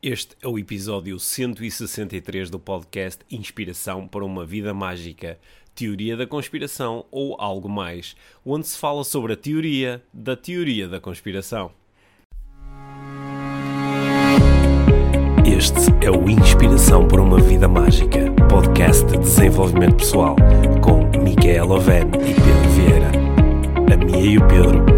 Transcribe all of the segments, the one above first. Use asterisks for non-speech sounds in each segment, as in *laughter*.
Este é o episódio 163 do podcast Inspiração para uma Vida Mágica, Teoria da Conspiração ou algo mais, onde se fala sobre a teoria da teoria da conspiração. Este é o Inspiração para uma Vida Mágica, podcast de desenvolvimento pessoal, com Micaela Oven e Pedro Vieira. A Mia e o Pedro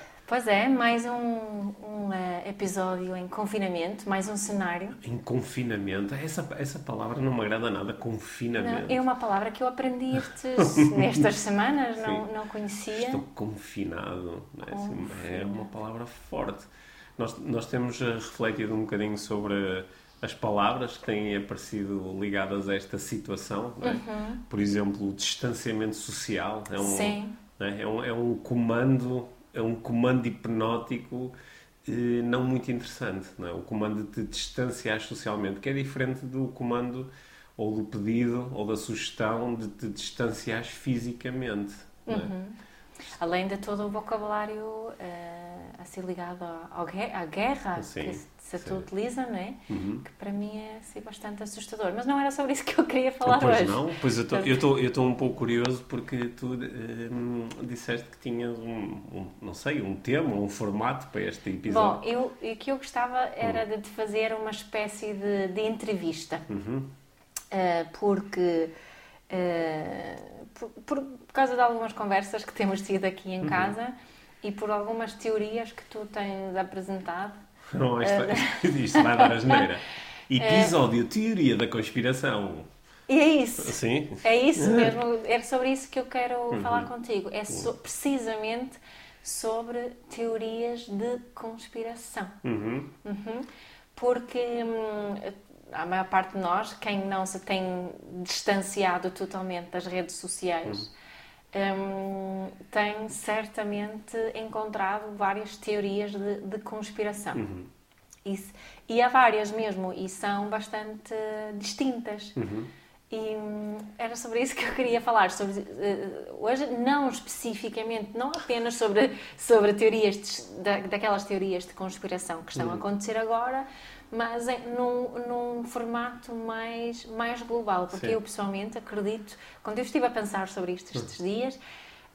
Pois é, mais um, um uh, episódio em confinamento, mais um cenário. Em confinamento? Essa, essa palavra não me agrada nada, confinamento. Não, é uma palavra que eu aprendi estes, *laughs* nestas semanas, não, não conhecia. Estou confinado, é? Assim, é uma palavra forte. Nós, nós temos eh, refletido um bocadinho sobre as palavras que têm aparecido ligadas a esta situação. É? Uhum. Por exemplo, o distanciamento social é um, Sim. É? é um, é um comando é um comando hipnótico eh, não muito interessante. Não é? O comando de te distanciar socialmente, que é diferente do comando ou do pedido ou da sugestão de te distanciar fisicamente. É? Uhum. Além de todo o vocabulário uh, assim ligado ao, à guerra sim, que se sim. utiliza, não é? Uhum. Que para mim é assim, bastante assustador. Mas não era sobre isso que eu queria falar pois hoje. não, pois eu estou um pouco curioso porque tu um, disseste que tinhas um, um, não sei, um tema, um formato para este episódio. Bom, eu, o que eu gostava era uhum. de te fazer uma espécie de, de entrevista. Uhum. Uh, porque... Uh, por, por, causa de algumas conversas que temos tido aqui em uhum. casa e por algumas teorias que tu tens apresentado. Não, isto, uh, *laughs* isto vai dar a geneira. *laughs* Episódio uh, Teoria da Conspiração. E é isso. Sim? É isso *laughs* mesmo. É sobre isso que eu quero uhum. falar contigo. É so, precisamente sobre teorias de conspiração. Uhum. Uhum. Porque hum, a maior parte de nós, quem não se tem distanciado totalmente das redes sociais, uhum. Um, tem certamente encontrado várias teorias de, de conspiração. Uhum. Isso, e há várias mesmo, e são bastante distintas. Uhum. E hum, era sobre isso que eu queria falar. Sobre, uh, hoje, não especificamente, não apenas sobre, sobre teorias de, da, daquelas teorias de conspiração que estão a uhum. acontecer agora, mas em, num, num formato mais, mais global, porque Sim. eu pessoalmente acredito, quando eu estive a pensar sobre isto estes hum. dias,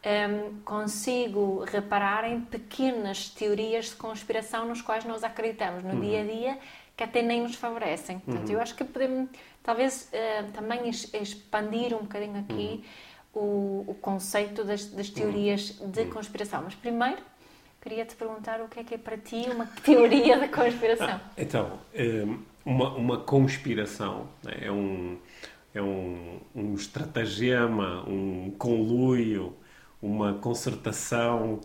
um, consigo reparar em pequenas teorias de conspiração nos quais nós acreditamos no uhum. dia a dia que até nem nos favorecem. Portanto, uhum. eu acho que podemos talvez uh, também expandir um bocadinho aqui uhum. o, o, conceito das, das teorias uhum. de conspiração. Mas primeiro queria te perguntar o que é que é para ti uma *laughs* teoria da conspiração. Ah, então, hum, uma, uma conspiração né, é um, é um, um estratagema, um conluio, uma concertação.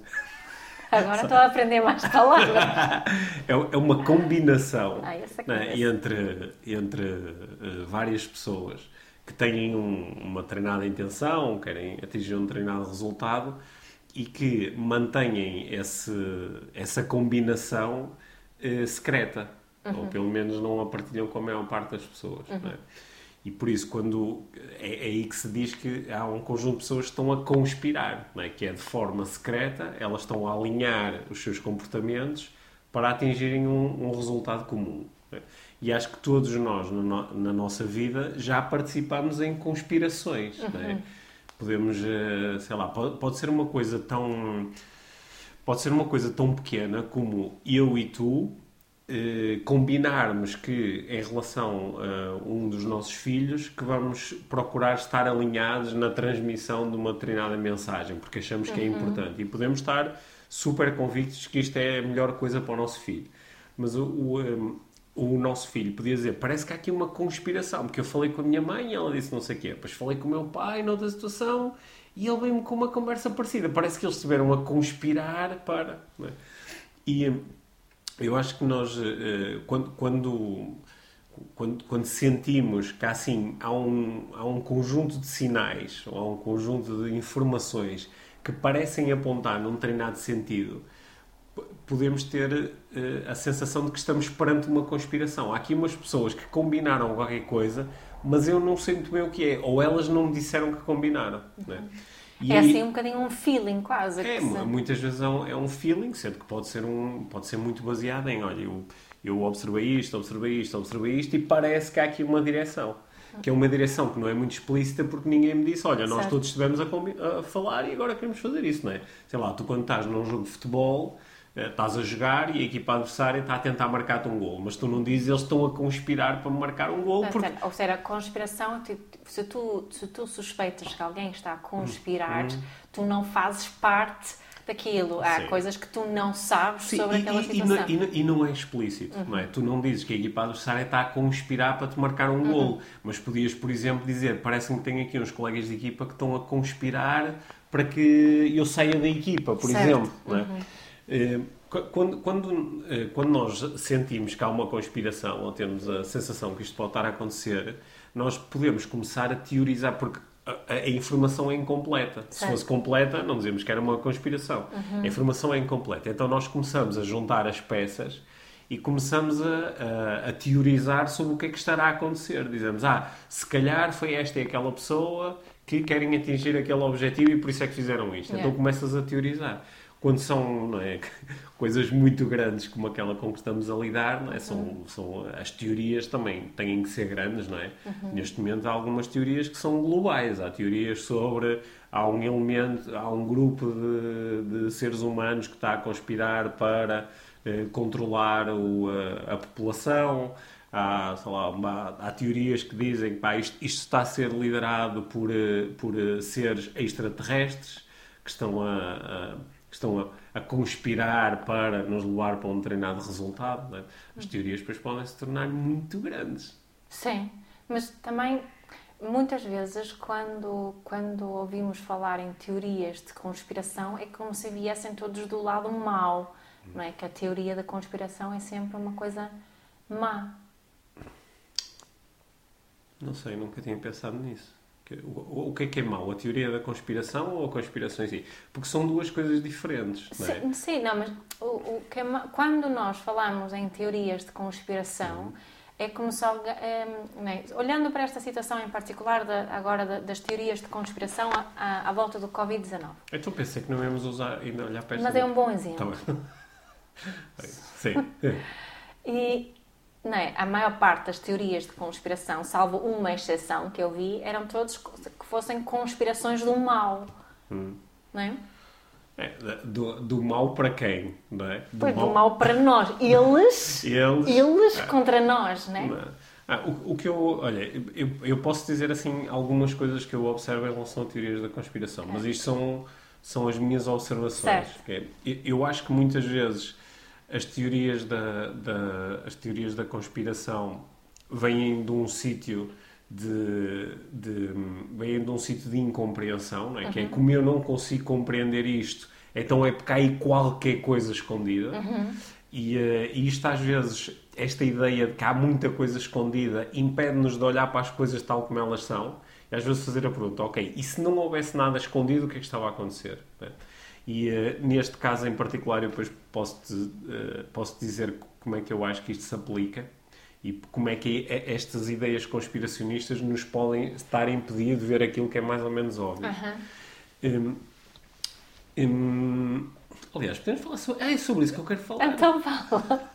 Agora estou a aprender mais palavras. *laughs* é, é uma combinação ah, né, entre, entre uh, várias pessoas que têm um, uma treinada intenção, querem atingir um treinado resultado e que mantêm esse, essa combinação eh, secreta. Uhum. Ou pelo menos não a partilham com a maior parte das pessoas. Uhum. É? E por isso, quando é, é, aí que se diz que há um conjunto de pessoas que estão a conspirar, é? que é de forma secreta, elas estão a alinhar os seus comportamentos para atingirem um, um resultado comum. É? E acho que todos nós, no, na nossa vida, já participamos em conspirações. É? Uhum Podemos, eh, sei lá, pode, pode ser uma coisa tão. Pode ser uma coisa tão pequena como eu e tu eh, combinarmos que, em relação a um dos nossos filhos, que vamos procurar estar alinhados na transmissão de uma determinada mensagem, porque achamos que é uhum. importante. E podemos estar super convictos que isto é a melhor coisa para o nosso filho. Mas o, o, eh, o nosso filho podia dizer: parece que há aqui uma conspiração, porque eu falei com a minha mãe e ela disse não sei o quê, depois falei com o meu pai noutra situação e ele veio-me com uma conversa parecida. Parece que eles estiveram a conspirar para. É? E eh, eu acho que nós, eh, quando, quando, quando, quando, sentimos que assim há um, há um conjunto de sinais ou há um conjunto de informações que parecem apontar num determinado sentido, podemos ter uh, a sensação de que estamos perante uma conspiração. Há aqui umas pessoas que combinaram qualquer coisa, mas eu não sei muito bem o que é. Ou elas não me disseram que combinaram. Né? Uhum. E é assim um bocadinho um feeling quase. É, muitas vezes é um, é um feeling, sendo que pode ser, um, pode ser muito baseado em, olha, eu, eu observei isto, observei isto, observei isto, e parece que há aqui uma direção. Que é uma direção que não é muito explícita porque ninguém me disse, olha, nós certo. todos estivemos a, a falar e agora queremos fazer isso, não é? Sei lá, tu quando estás num jogo de futebol estás a jogar e a equipa adversária está a tentar marcar-te um gol, mas tu não dizes eles estão a conspirar para marcar um gol. Porque... Ou seja, a conspiração, se tu, se tu suspeitas que alguém está a conspirar, hum. tu não fazes parte daquilo. Há Sim. coisas que tu não sabes Sim, sobre e, aquela situação. E, e, e, não é explícito, uhum. não é? Tu não dizes que a equipa adversária está a conspirar para te marcar um uhum. gol, mas podias, por exemplo, dizer: parece-me que tenho aqui uns colegas de equipa que estão a conspirar para que eu saia da equipa, por certo. exemplo. Não é? Uhum. Eh, quando, quando, eh, quando nós sentimos que há uma conspiração ou temos a sensação que isto pode estar a acontecer, nós podemos começar a teorizar, porque a, a informação é incompleta. Certo. Se fosse completa, não dizemos que era uma conspiração. Uhum. A informação é incompleta. Então nós começamos a juntar as peças e começamos a, a, a, teorizar sobre o que é que estará a acontecer. Dizemos, ah, se calhar foi esta e aquela pessoa que querem atingir aquele objetivo e por isso é que fizeram isto. Yeah. Então começas a teorizar quando são é, *laughs* coisas muito grandes como aquela com que estamos a lidar, não é? são, uhum. são, as teorias também têm que ser grandes, não é? Uhum. Neste momento há algumas teorias que são globais, há teorias sobre há um elemento, há um grupo de, de seres humanos que está a conspirar para eh, controlar o, a, a, população. Há, lá, há, teorias que dizem que pá, isto, isto, está a ser liderado por, eh, por eh, seres extraterrestres que estão a, estão a, a, conspirar para nos levar para um determinado resultado. É? As teorias depois podem se tornar muito grandes. Sim, mas também muitas vezes quando, quando ouvimos falar em teorias de conspiração é como se viessem todos do lado mau, não é? Que a teoria da conspiração é sempre uma coisa má. Não sei, nunca tinha pensado nisso. O, que é que é mau? A teoria da conspiração ou a conspiração em si? Porque são duas coisas diferentes, não é? Sim, sim não, mas o, o que é quando nós falamos em teorias de conspiração, uhum. é como se alguém, é, olhando para esta situação em particular, de, agora das teorias de conspiração à, à volta do Covid-19. Então pensei que não íamos usar, ainda olhar para esta... Mas é um bom exemplo. Tá *laughs* sim. *laughs* e não é? a maior parte das teorias de conspiração, salvo uma exceção que eu vi, eram todos que fossem conspirações do mal. Hum. Não é? É, do, do mal para quem? Não é? Do, pois, mal... do mal para nós. Eles, *laughs* eles, eles é. contra nós, não é? Ah, o, o, que eu, olha, eu, eu posso dizer assim algumas coisas que eu observo em relação a teorias da conspiração, mas isto são, são as minhas observações. É, eu, eu acho que muitas vezes as teorias da, da, as teorias da conspiração vêm de um sítio de, de vêm de um sítio de incompreensão, não é? Uhum. que é uhum. como eu não consigo compreender isto, então é porque há aí qualquer coisa escondida. Uhum. E, uh, e isto às vezes, esta ideia de que há muita coisa escondida, impede-nos de olhar para as coisas tal como elas são e às vezes fazer a pergunta, ok, e se não houvesse nada escondido, o que é que estava a acontecer? E uh, neste caso em particular, eu depois posso-te uh, posso dizer como é que eu acho que isto se aplica e como é que é, estas ideias conspiracionistas nos podem estar a impedir de ver aquilo que é mais ou menos óbvio. Um, um, aliás, podemos falar sobre, é sobre isso que eu quero falar. Então fala.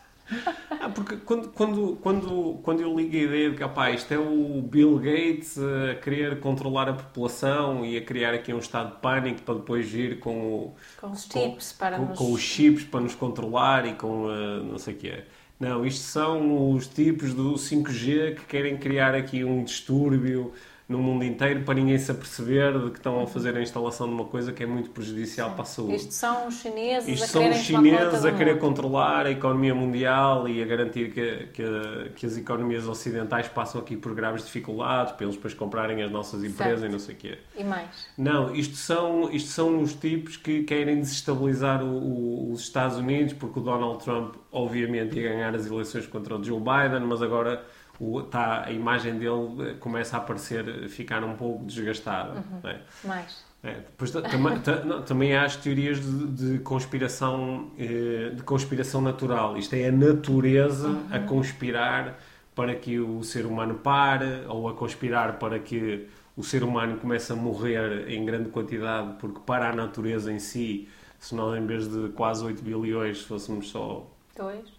Ah, porque quando, quando, quando, quando eu ligo a ideia de que opa, isto é o Bill Gates a querer controlar a população e a criar aqui um estado de pânico para depois ir com, o, com os chips com, para com, nos... com os chips para nos controlar e com uh, não sei o que é. Não, isto são os tipos do 5G que querem criar aqui um distúrbio no mundo inteiro para ninguém se aperceber de que estão a fazer a instalação de uma coisa que é muito prejudicial Sim. para a saúde. Isto são os chineses Isto a são os chineses a querer controlar a economia mundial e a garantir que, que, que, as economias ocidentais passam aqui por graves dificuldades para eles depois comprarem as nossas empresas certo. e não sei o quê. E mais? Não, isto são, isto são os tipos que querem desestabilizar o, o, os Estados Unidos porque o Donald Trump obviamente ia ganhar as eleições contra o Joe Biden, mas agora o, tá, a imagem dele eh, começa a parecer ficar um pouco desgastada. Uhum. É? Mais. É, depois, também, também há as teorias de, de conspiração eh, de conspiração natural. Isto é a natureza uhum. a conspirar para que o ser humano pare ou a conspirar para que o ser humano comece a morrer em grande quantidade porque para a natureza em si, se nós em vez de quase 8 bilhões fôssemos só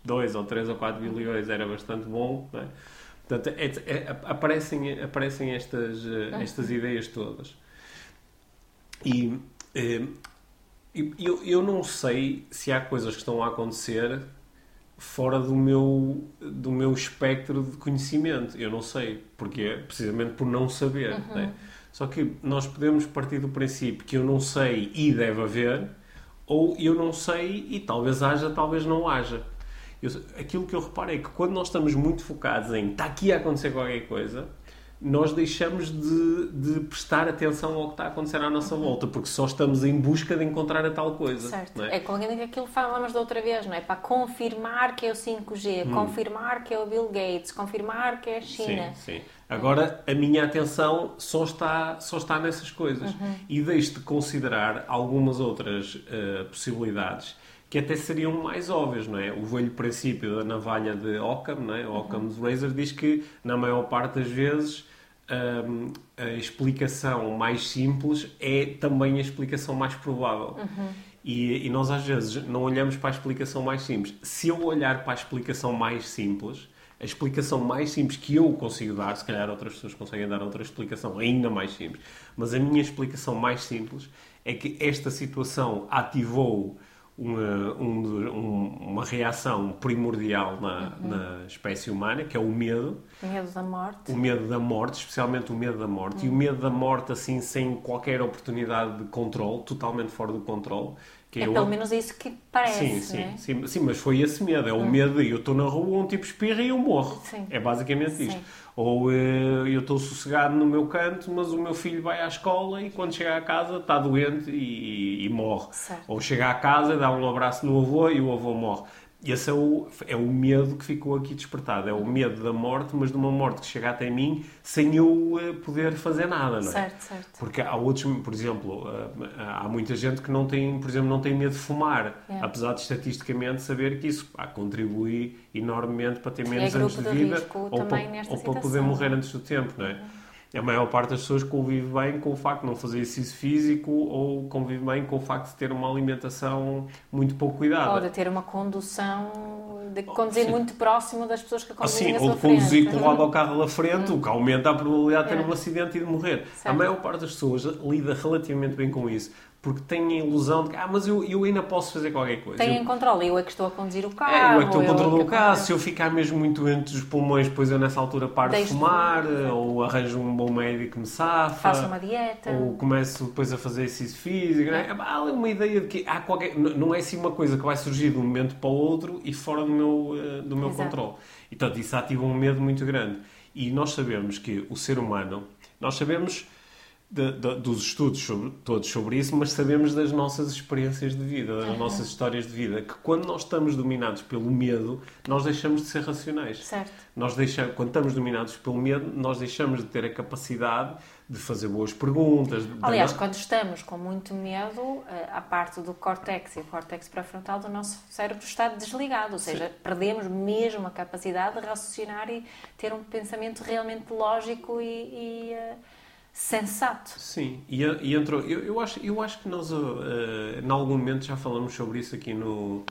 2 ou 3 ou 4 bilhões era bastante bom. Não é? Portanto, é, é, aparecem, aparecem estas, uhum. estas ideias todas. E eh, eu, eu não sei se há coisas que estão a acontecer fora do meu, do meu espectro de conhecimento. Eu não sei. Porque precisamente por não saber. Uhum. Né? Só que nós podemos partir do princípio que eu não sei e deve haver, ou eu não sei e talvez haja, talvez não haja. Eu, aquilo que eu reparo é que quando nós estamos muito focados em está aqui a acontecer qualquer coisa, nós deixamos de, de, prestar atenção ao que está a acontecer à nossa volta, porque só estamos em busca de encontrar a tal coisa. Certo. É? é com que aquilo falamos da outra vez, não é? Para confirmar que é o 5G, hum. confirmar que é o Bill Gates, confirmar que é a China. Sim, sim. Agora, a minha atenção só está, só está nessas coisas. Uhum. E deixo de considerar algumas outras uh, possibilidades que até seriam mais óbvias, não é? O velho princípio da navalha de Occam, não é? Occam's uhum. razor diz que, na maior parte das vezes, um, a explicação mais simples é também a explicação mais provável. Uhum. E, e, nós às vezes não olhamos para a explicação mais simples. Se eu olhar para a explicação mais simples, a explicação mais simples que eu consigo dar, se calhar outras pessoas conseguem dar outra explicação ainda mais simples, mas a minha explicação mais simples é que esta situação ativou uma, um, uma reação primordial na, uhum. na espécie humana, que é o medo. O medo da morte. O medo da morte, especialmente o medo da morte. Uhum. E o medo da morte, assim, sem qualquer oportunidade de controle, totalmente fora do controle. Que é, é pelo menos isso que parece, sim, sim, é? sim, sim, mas foi esse medo. É o uhum. medo de eu estou na rua, um tipo espirra e eu morro. Sim. É basicamente sim. isto. Ou uh, eu estou sossegado no meu canto, mas o meu filho vai à escola e quando chega à casa está doente e, e morre. Certo. Ou chega à casa, dá um abraço no avô e o avô morre. Esse é o, é o medo que ficou aqui despertado. É o medo da morte, mas de uma morte que chega até mim sem eu uh, poder fazer nada, não é? Certo, certo. Porque há outros, por exemplo, uh, há muita gente que não tem, por exemplo, não tem medo de fumar, é. apesar de estatisticamente saber que isso pá, contribui enormemente para ter menos é anos de vida ou, para, ou para poder morrer antes do tempo, não é? Uhum a maior parte das pessoas convive bem com o facto de não fazer exercício físico ou convive bem com o facto de ter uma alimentação muito pouco cuidada. Ou de ter uma condução, de conduzir Sim. muito próximo das pessoas que conduzem assim, Ou de conduzir colado ao carro lá frente, o que aumenta a probabilidade de ter é. um acidente e de morrer. Certo. A maior parte das pessoas lida relativamente bem com isso porque têm a ilusão de que, ah, mas eu, eu ainda posso fazer qualquer coisa. Têm eu... controle, eu é que estou a conduzir o carro. É, eu é que estou a controlar o carro. Se eu ficar mesmo muito doente dos pulmões, depois eu nessa altura paro Deixo de fumar, de... ou arranjo um bom médico que me safa. Faço uma dieta. Ou começo depois a fazer exercício físico. É. Não é? Há uma ideia de que há qualquer... não é assim uma coisa que vai surgir de um momento para o outro e fora do meu, eh, do meu controle. E, portanto, isso ativa um medo muito grande. E nós sabemos que o ser humano, nós sabemos de, de, dos estudos sobre, todos sobre isso, mas sabemos das nossas experiências de vida, das uhum. nossas histórias de vida, que quando nós estamos dominados pelo medo, nós deixamos de ser racionais. Certo. Nós deixamos, quando estamos dominados pelo medo, nós deixamos de ter a capacidade de fazer boas perguntas. Aliás, quando estamos com muito medo, eh, a parte do córtex e o córtex pré-frontal do nosso cérebro está desligado, ou seja, Sim. perdemos mesmo a capacidade de raciocinar e ter um pensamento realmente lógico e, e uh, sensato. Sim, e, e entrou. Eu, eu, acho, eu acho que nós, uh, em algum momento, já falamos sobre isso aqui no,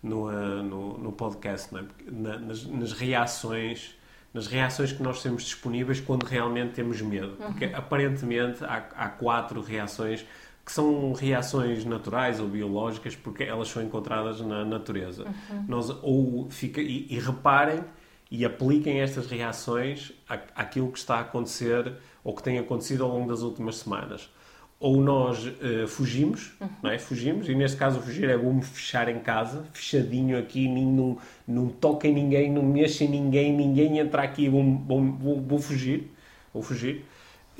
no, uh, no, no, podcast, é? Na, nas, nas, reações. Nas reações que nós temos disponíveis quando realmente temos medo. Uhum. Porque aparentemente há, há quatro reações que são reações naturais ou biológicas porque elas são encontradas na natureza. Uhum. Nós, ou fica, e, e reparem e apliquem estas reações àquilo que está a acontecer ou que tem acontecido ao longo das últimas semanas. Ou nós uh, fugimos, uhum. não é? Fugimos, e neste caso fugir é bom me fechar em casa, fechadinho aqui, não, não toca em ninguém, não mexa em ninguém, ninguém entra aqui, vou, vou, vou, vou fugir, vou fugir,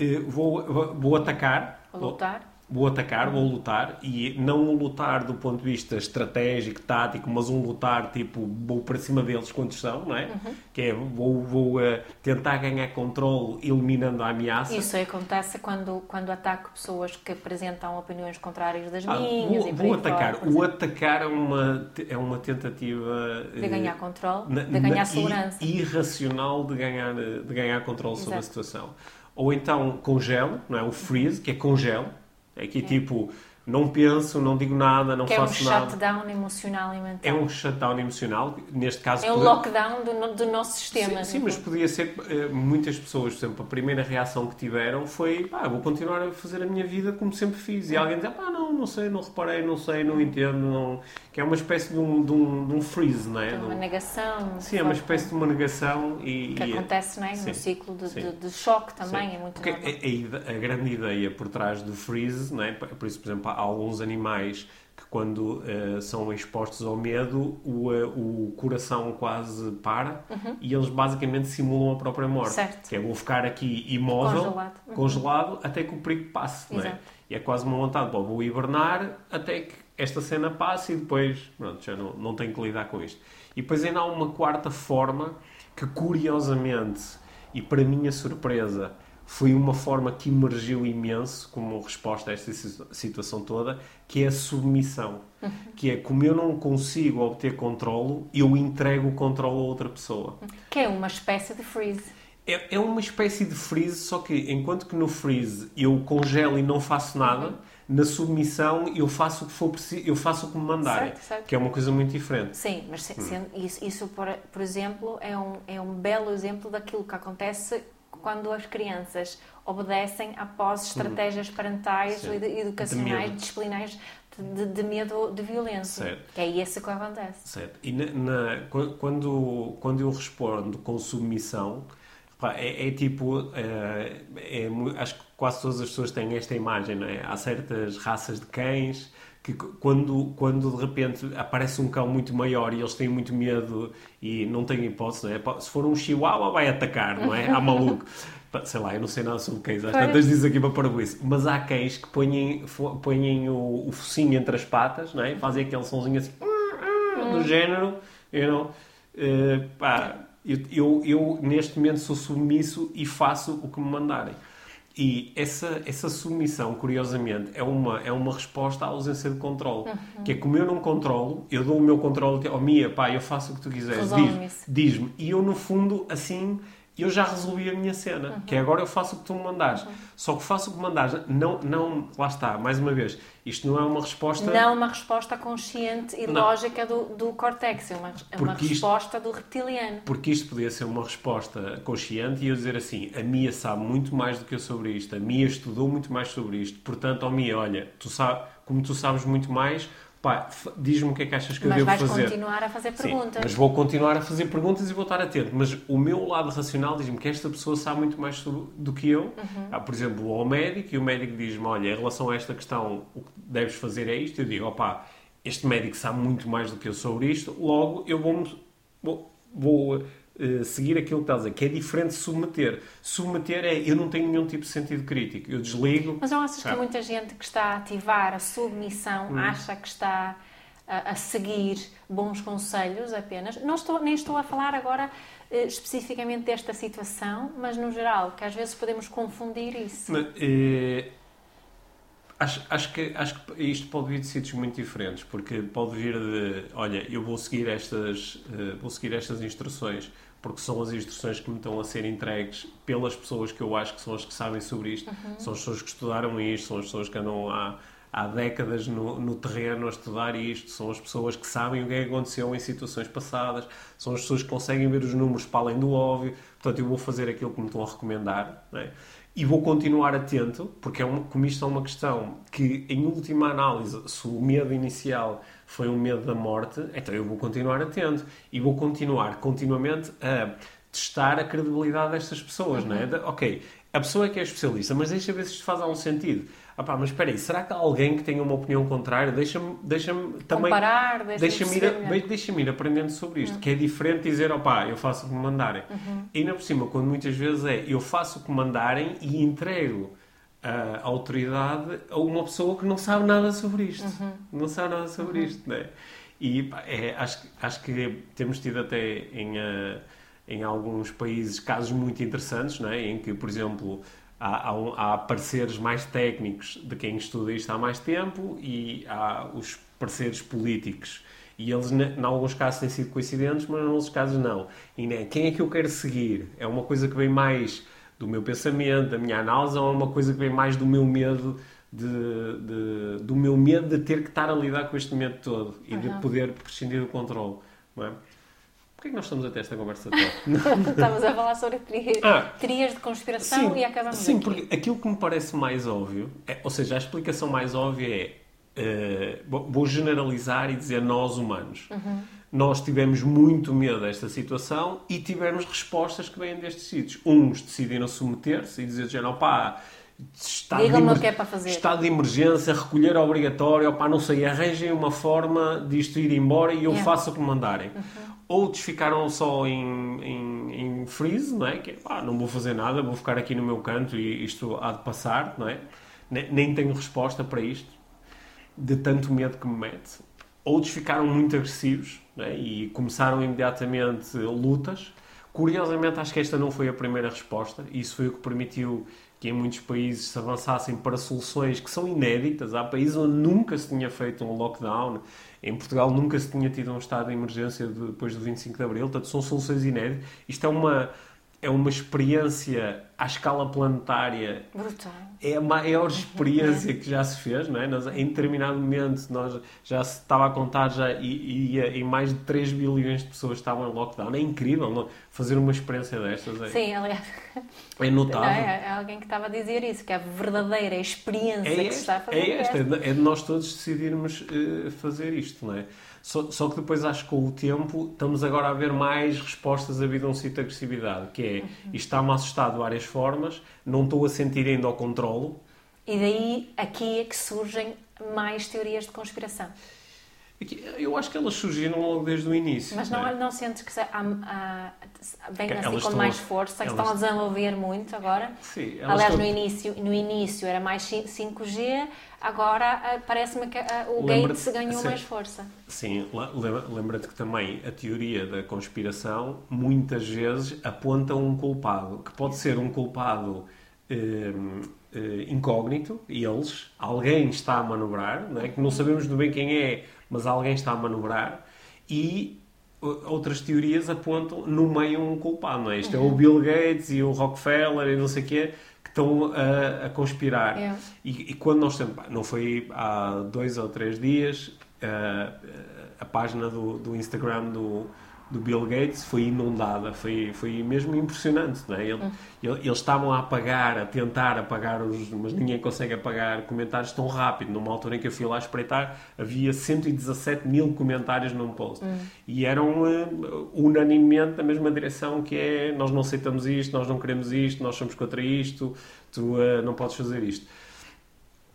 uh, vou, vou atacar. Lutar. Vou atacar, vou lutar, e não um lutar do ponto de vista estratégico, tático, mas um lutar tipo, vou para cima deles quando estão, não é? Uhum. Que é, vou, vou uh, tentar ganhar controle eliminando a ameaça. Isso acontece quando, quando ataco pessoas que apresentam opiniões contrárias das ah, minhas. Vou, vou atacar. Fora, o atacar é uma, é uma tentativa... De ganhar uh, controle, na, de ganhar na, segurança. Irracional de ganhar, de ganhar controle Exato. sobre a situação. Ou então congelo, não é? O freeze, que é congelo, é que é. tipo, não penso, não digo nada, não que faço nada. É um shutdown emocional e mental. É um shutdown emocional, neste caso... É um lockdown do, do nosso sistema. Sim, sim mas podia ser, eh, muitas pessoas, por exemplo, a primeira reação que tiveram foi, pá, vou continuar a fazer a minha vida como sempre fiz. E alguém diz, pá, não, não sei, não reparei, não sei, não entendo, não... Que é uma espécie de um, de um, de um freeze, não é? É uma negação. Sim, é uma espécie de uma negação e... Que acontece, não é? No ciclo de, de, de, choque também, sim. é muito Porque a, a, a, grande ideia por trás do freeze, não é? Por isso, por exemplo, há alguns animais que quando uh, são expostos ao medo, o, uh, o coração quase para uhum. e eles basicamente simulam a própria morte. Certo. Que é, vou ficar aqui imóvel, congelado, uhum. congelado até que o perigo passe, não é? E é quase uma vontade, bom, vou hibernar até que esta cena passe e depois, pronto, já não, não tenho que lidar com isto. E depois ainda há uma quarta forma que, curiosamente, e para minha surpresa, foi uma forma que emergiu imenso como resposta a esta situação toda, que é a submissão. Uhum. Que é como eu não consigo obter controlo, eu entrego o controle a outra pessoa. Que é uma espécie de freeze. É, é uma espécie de freeze, só que enquanto que no freeze eu congelo e não faço nada, uhum. na submissão eu faço o que for preciso, eu faço o que me mandarem. Certo, certo. Que é uma coisa muito diferente. Sim, mas hum. isso, isso por, por exemplo, é um, é um belo exemplo daquilo que acontece quando as crianças obedecem após estratégias parentais, Sim. educacionais, de disciplinares de, de, medo de violência. Certo. É isso que acontece. Certo. E na, na, quando, quando eu respondo com submissão, é, é, tipo, é, é, acho que quase todas as pessoas têm esta imagem, não é? Há certas raças de cães que quando, quando de repente aparece um cão muito maior e eles têm muito medo e não têm hipótese, não é? Se for um chihuahua vai atacar, não é? Há maluco. Sei lá, eu não sei nada sobre cães, às tantas diz aqui para isso. Mas há cães que põem, põem o, o focinho entre as patas, não é? Fazem aquele sonzinho assim, do hum. género, you know? Uh, pá, eu, eu, eu, neste momento sou submisso e faço o que me mandarem. E essa, essa submissão, curiosamente, é uma, é uma resposta à ausência de controle. Uhum. Que é como eu não controlo, eu dou o meu controle ao oh, Mia, pá, eu faço o que tu quiseres, diz-me. Diz e eu, no fundo, assim, eu já resolvi a minha cena, uhum. que é agora eu faço o que tu me mandares. Uhum. Só que faço o que me mandares, não, não, lá está, mais uma vez, isto não é uma resposta... Não é uma resposta consciente e não. lógica do, do córtex, é uma, é uma resposta do reptiliano. Porque isto podia ser uma resposta consciente e eu dizer assim, a Mia sabe muito mais do que eu sobre isto, a Mia estudou muito mais sobre isto, portanto, ó Mia, olha, tu sabe, como tu sabes muito mais, pá, diz-me o que é que achas que mas eu devo fazer. Mas vais continuar a fazer perguntas. Sim, mas vou continuar a fazer perguntas e vou estar atento. Mas o meu lado racional diz-me que esta pessoa sabe muito mais sobre, do que eu. Uhum. Há, por exemplo, ao médico e o médico diz-me, olha, em relação a esta questão, o que deves fazer é isto. Eu digo, opá, este médico sabe muito mais do que eu sobre isto, logo eu vou, vou, vou uh, seguir aquilo que estás a dizer, que é diferente de submeter. Submeter é, eu não tenho nenhum tipo de sentido crítico, eu desligo. Mas não achas que muita gente que está a ativar a submissão hum. acha que está a, a, seguir bons conselhos apenas? Não estou, nem estou a falar agora uh, especificamente desta situação, mas no geral, que às vezes podemos confundir isso. Mas, uh, Acho, acho, que, acho que isto pode vir de sítios muito diferentes, porque pode vir de, olha, eu vou seguir estas, uh, vou seguir estas instruções, porque são as instruções que me estão a ser entregues pelas pessoas que eu acho que são as que sabem sobre isto, uhum. são as pessoas que estudaram isto, são as pessoas que andam há, há décadas no, no terreno a estudar isto, são as pessoas que sabem o que é que aconteceu em situações passadas, são as pessoas que conseguem ver os números para além do óbvio, portanto eu vou fazer aquilo que me estão a recomendar, não é? E vou continuar atento, porque é uma, como isto é uma questão que, em última análise, se o medo inicial foi um medo da morte, então eu vou continuar atento e vou continuar continuamente a testar a credibilidade destas pessoas, uhum. não é? De, ok, a pessoa é que é especialista, mas deixa ver se isto faz algum sentido. Ah pá, mas espera aí, será que há alguém que tenha uma opinião contrária? Deixa-me deixa também... Comparar, deixa-me ir, deixa ir aprendendo sobre isto, uhum. que é diferente dizer, opá, eu faço o que me mandarem. Uhum. E ainda por cima, quando muitas vezes é, eu faço o que mandarem e entrego a autoridade a uma pessoa que não sabe nada sobre isto. Uhum. Não sabe nada sobre uhum. isto, né? E é, acho, acho que temos tido até em, uh, em alguns países casos muito interessantes, né? em que, por exemplo, há, há, há pareceres mais técnicos de quem estuda isto há mais tempo e há os pareceres políticos. E eles, em alguns casos, têm sido coincidentes, mas em outros casos não. E né, quem é que eu quero seguir? É uma coisa que vem mais do meu pensamento, da minha análise, ou é uma coisa que vem mais do meu medo de, de, do meu medo de ter que estar a lidar com este medo todo e uhum. de poder prescindir do controle. Não é? Porquê é que nós estamos a ter esta conversa *laughs* toda? estamos a falar sobre teorias, ah, de conspiração sim, e acabamos Sim, aqui. porque aquilo que me parece mais óbvio, é, ou seja, a explicação mais óbvia é, uh, vou generalizar e dizer nós humanos. Uhum. Nós tivemos muito medo desta situação e tivemos respostas que vêm destes sítios. Uns decidiram submeter-se e dizer, não pá, estado, de, é para fazer. estado de emergência, recolher obrigatório, opá, não sei, arranjem uma forma disto ir embora e eu yeah. faço o que me mandarem. Uhum. Outros ficaram só em, em, em freeze, não é? Que pá, não vou fazer nada, vou ficar aqui no meu canto e isto há de passar, não é? Nem tenho resposta para isto, de tanto medo que me mete. Outros ficaram muito agressivos é? e começaram imediatamente lutas. Curiosamente, acho que esta não foi a primeira resposta, e isso foi o que permitiu que em muitos países se avançassem para soluções que são inéditas. Há países onde nunca se tinha feito um lockdown, em Portugal nunca se tinha tido um estado de emergência depois do 25 de Abril, portanto são soluções inéditas. Isto é uma, é uma experiência à escala planetária. Brutal. É a maior experiência que já se fez, não é? Nós, em determinado momento nós já se estava a contar já e, e, e mais de 3 bilhões de pessoas estavam em lockdown. É incrível não? fazer uma experiência destas. É, Sim, aliás. É notável. É, é, alguém que estava a dizer isso, que é a verdadeira experiência é que se está a fazer. É esta, é de nós todos decidirmos uh, fazer isto, não é? Só, só, que depois acho que com o tempo estamos agora a ver mais respostas a vida um sítio de agressividade, que é uhum. está-me a assustar de várias formas, não estou a sentir ainda o controlo. E daí aqui é que surgem mais teorias de conspiração. Eu acho que elas surgiram logo desde o início. Mas não, é? não sentes que há, há, vem assim com mais força, que elas... estão a desenvolver muito agora? Sim. Aliás, estão... no, início, no início era mais 5G, agora ah, parece-me que ah, o Gates ganhou sim, mais força. Sim, lembra-te que também a teoria da conspiração muitas vezes aponta um culpado, que pode ser um culpado... Hum, incógnito, eles, alguém está a manobrar, não é? que não sabemos do bem quem é, mas alguém está a manobrar e outras teorias apontam no meio um culpado, não é? Isto é o uhum. Bill Gates e o Rockefeller e não sei o quê que estão a, a conspirar. É. E, e, quando nós temos, não foi há dois ou três dias, a, a página do, do Instagram do, do Bill Gates foi inundada, foi, foi mesmo impressionante. Não é? Ele, hum. Eles estavam a apagar, a tentar apagar os. Mas ninguém consegue apagar comentários tão rápido. Numa altura em que eu fui lá espreitar, havia 117 mil comentários num post. Hum. E eram uh, unanimemente da mesma direção: que é nós não aceitamos isto, nós não queremos isto, nós somos contra isto, tu uh, não podes fazer isto.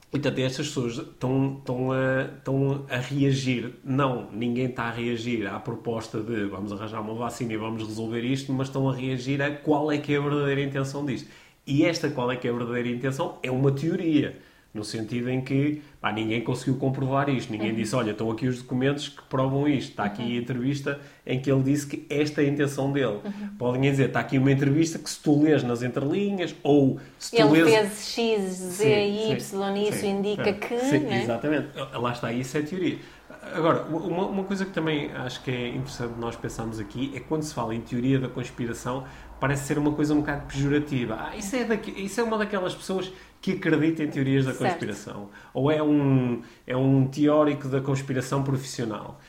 E portanto, estas pessoas estão, estão, a, estão a reagir. Não, ninguém está a reagir à proposta de vamos arranjar uma vacina e vamos resolver isto, mas estão a reagir a qual é que é a verdadeira intenção disto. E esta qual é que é a verdadeira intenção é uma teoria. No sentido em que pá, ninguém conseguiu comprovar isto. Ninguém uhum. disse, olha, estão aqui os documentos que provam isto. Está aqui uhum. a entrevista em que ele disse que esta é a intenção dele. Uhum. Podem dizer, está aqui uma entrevista que se tu lês nas entrelinhas ou se tu ele lês... fez X, Z, sim, Y, sim, isso sim, indica é. que... Sim, né? Exatamente. Lá está, isso é teoria. Agora, uma, uma, coisa que também acho que é interessante nós pensarmos aqui é quando se fala em teoria da conspiração, parece ser uma coisa um bocado pejorativa. Ah, isso é, daqui, isso é uma daquelas pessoas que acredita em teorias da conspiração. Certo. Ou é um, é um teórico da conspiração profissional.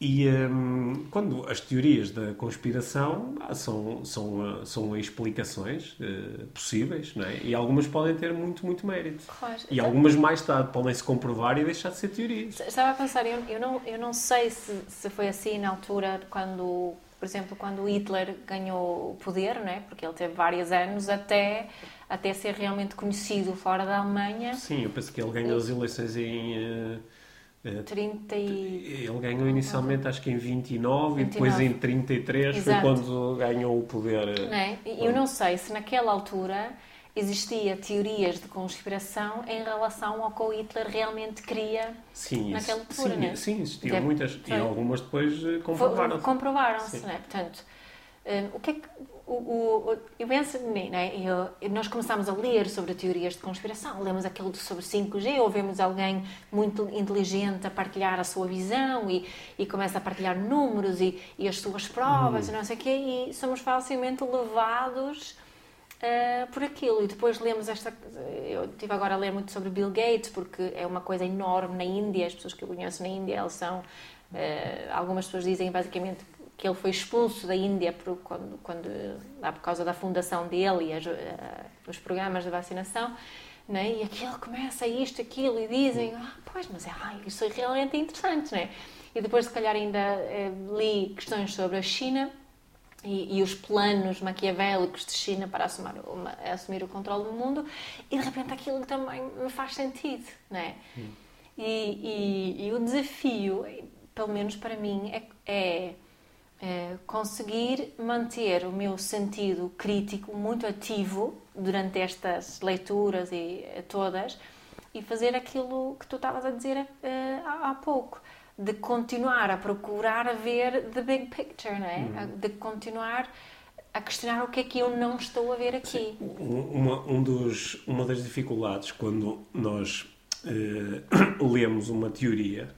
E um, quando as teorias da conspiração ah, são, são, são explicações uh, possíveis, não é? e algumas podem ter muito, muito mérito. Claro. E algumas mais tarde podem se comprovar e deixar de ser teorias. Estava a pensar, eu, eu, não, eu não sei se, se foi assim na altura quando, por exemplo, quando Hitler ganhou o poder, não é? porque ele teve vários anos até até ser realmente conhecido fora da Alemanha. Sim, eu penso que ele ganhou as eleições em. Uh, uh, 30 e... Ele ganhou inicialmente, acho que em 29, 29. e depois em 33 Exato. foi quando ganhou o poder. Não é? Eu não sei se naquela altura existia teorias de conspiração em relação ao que o Hitler realmente queria sim, naquela altura, sim, né? Sim, existiam Deve, muitas e algumas depois eh, comprovaram-se. Comprovaram-se, né? Portanto, um, o que é que o, o, eu penso, né, eu, nós começámos a ler sobre teorias de conspiração, lemos aquele sobre 5G, ouvimos alguém muito inteligente a partilhar a sua visão e, e começa a partilhar números e, e as suas provas uhum. e não sei o quê, e somos facilmente levados uh, por aquilo. E depois lemos esta. Eu estive agora a ler muito sobre Bill Gates, porque é uma coisa enorme na Índia, as pessoas que eu conheço na Índia, eles são. Uh, algumas pessoas dizem basicamente que ele foi expulso da Índia por, quando, quando, lá por causa da fundação dele e as, uh, os programas de vacinação. Né? E aquilo começa isto, aquilo, e dizem, ah, pois, mas é, ai, isso é realmente interessante, né? E depois, se calhar, ainda eh, li questões sobre a China e, e, os planos maquiavélicos de China para assumir, uma, assumir o controle do mundo, e de repente aquilo também me faz sentido, né? Hum. E, e, e, o desafio, pelo menos para mim, é, é é, conseguir manter o meu sentido crítico muito ativo durante estas leituras e eh, todas e fazer aquilo que tu estavas a dizer uh, há, há, pouco de continuar a procurar a ver the big picture, não é? Uhum. de continuar a questionar o que é que eu não estou a ver aqui. Sim. Uma, um dos, uma das dificuldades quando nós uh, *coughs* lemos uma teoria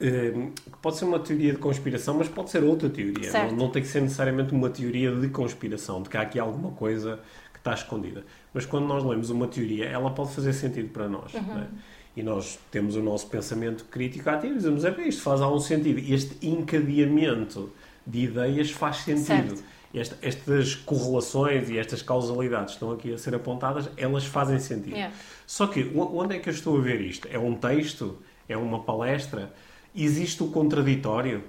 Ehm, pode ser uma teoria de conspiração, mas pode ser outra teoria. Não, não, tem que ser necessariamente uma teoria de conspiração, de que há aqui alguma coisa que está escondida. Mas quando nós lemos uma teoria, ela pode fazer sentido para nós. Uhum. É? E nós temos o nosso pensamento crítico ativo e dizemos: é isto faz algum sentido. Este encadeamento de ideias faz sentido. Esta, estas correlações e estas causalidades que estão aqui a ser apontadas, elas fazem sentido. Yeah. Só que onde é que eu estou a ver isto? É um texto? É uma palestra? Existe o contraditório.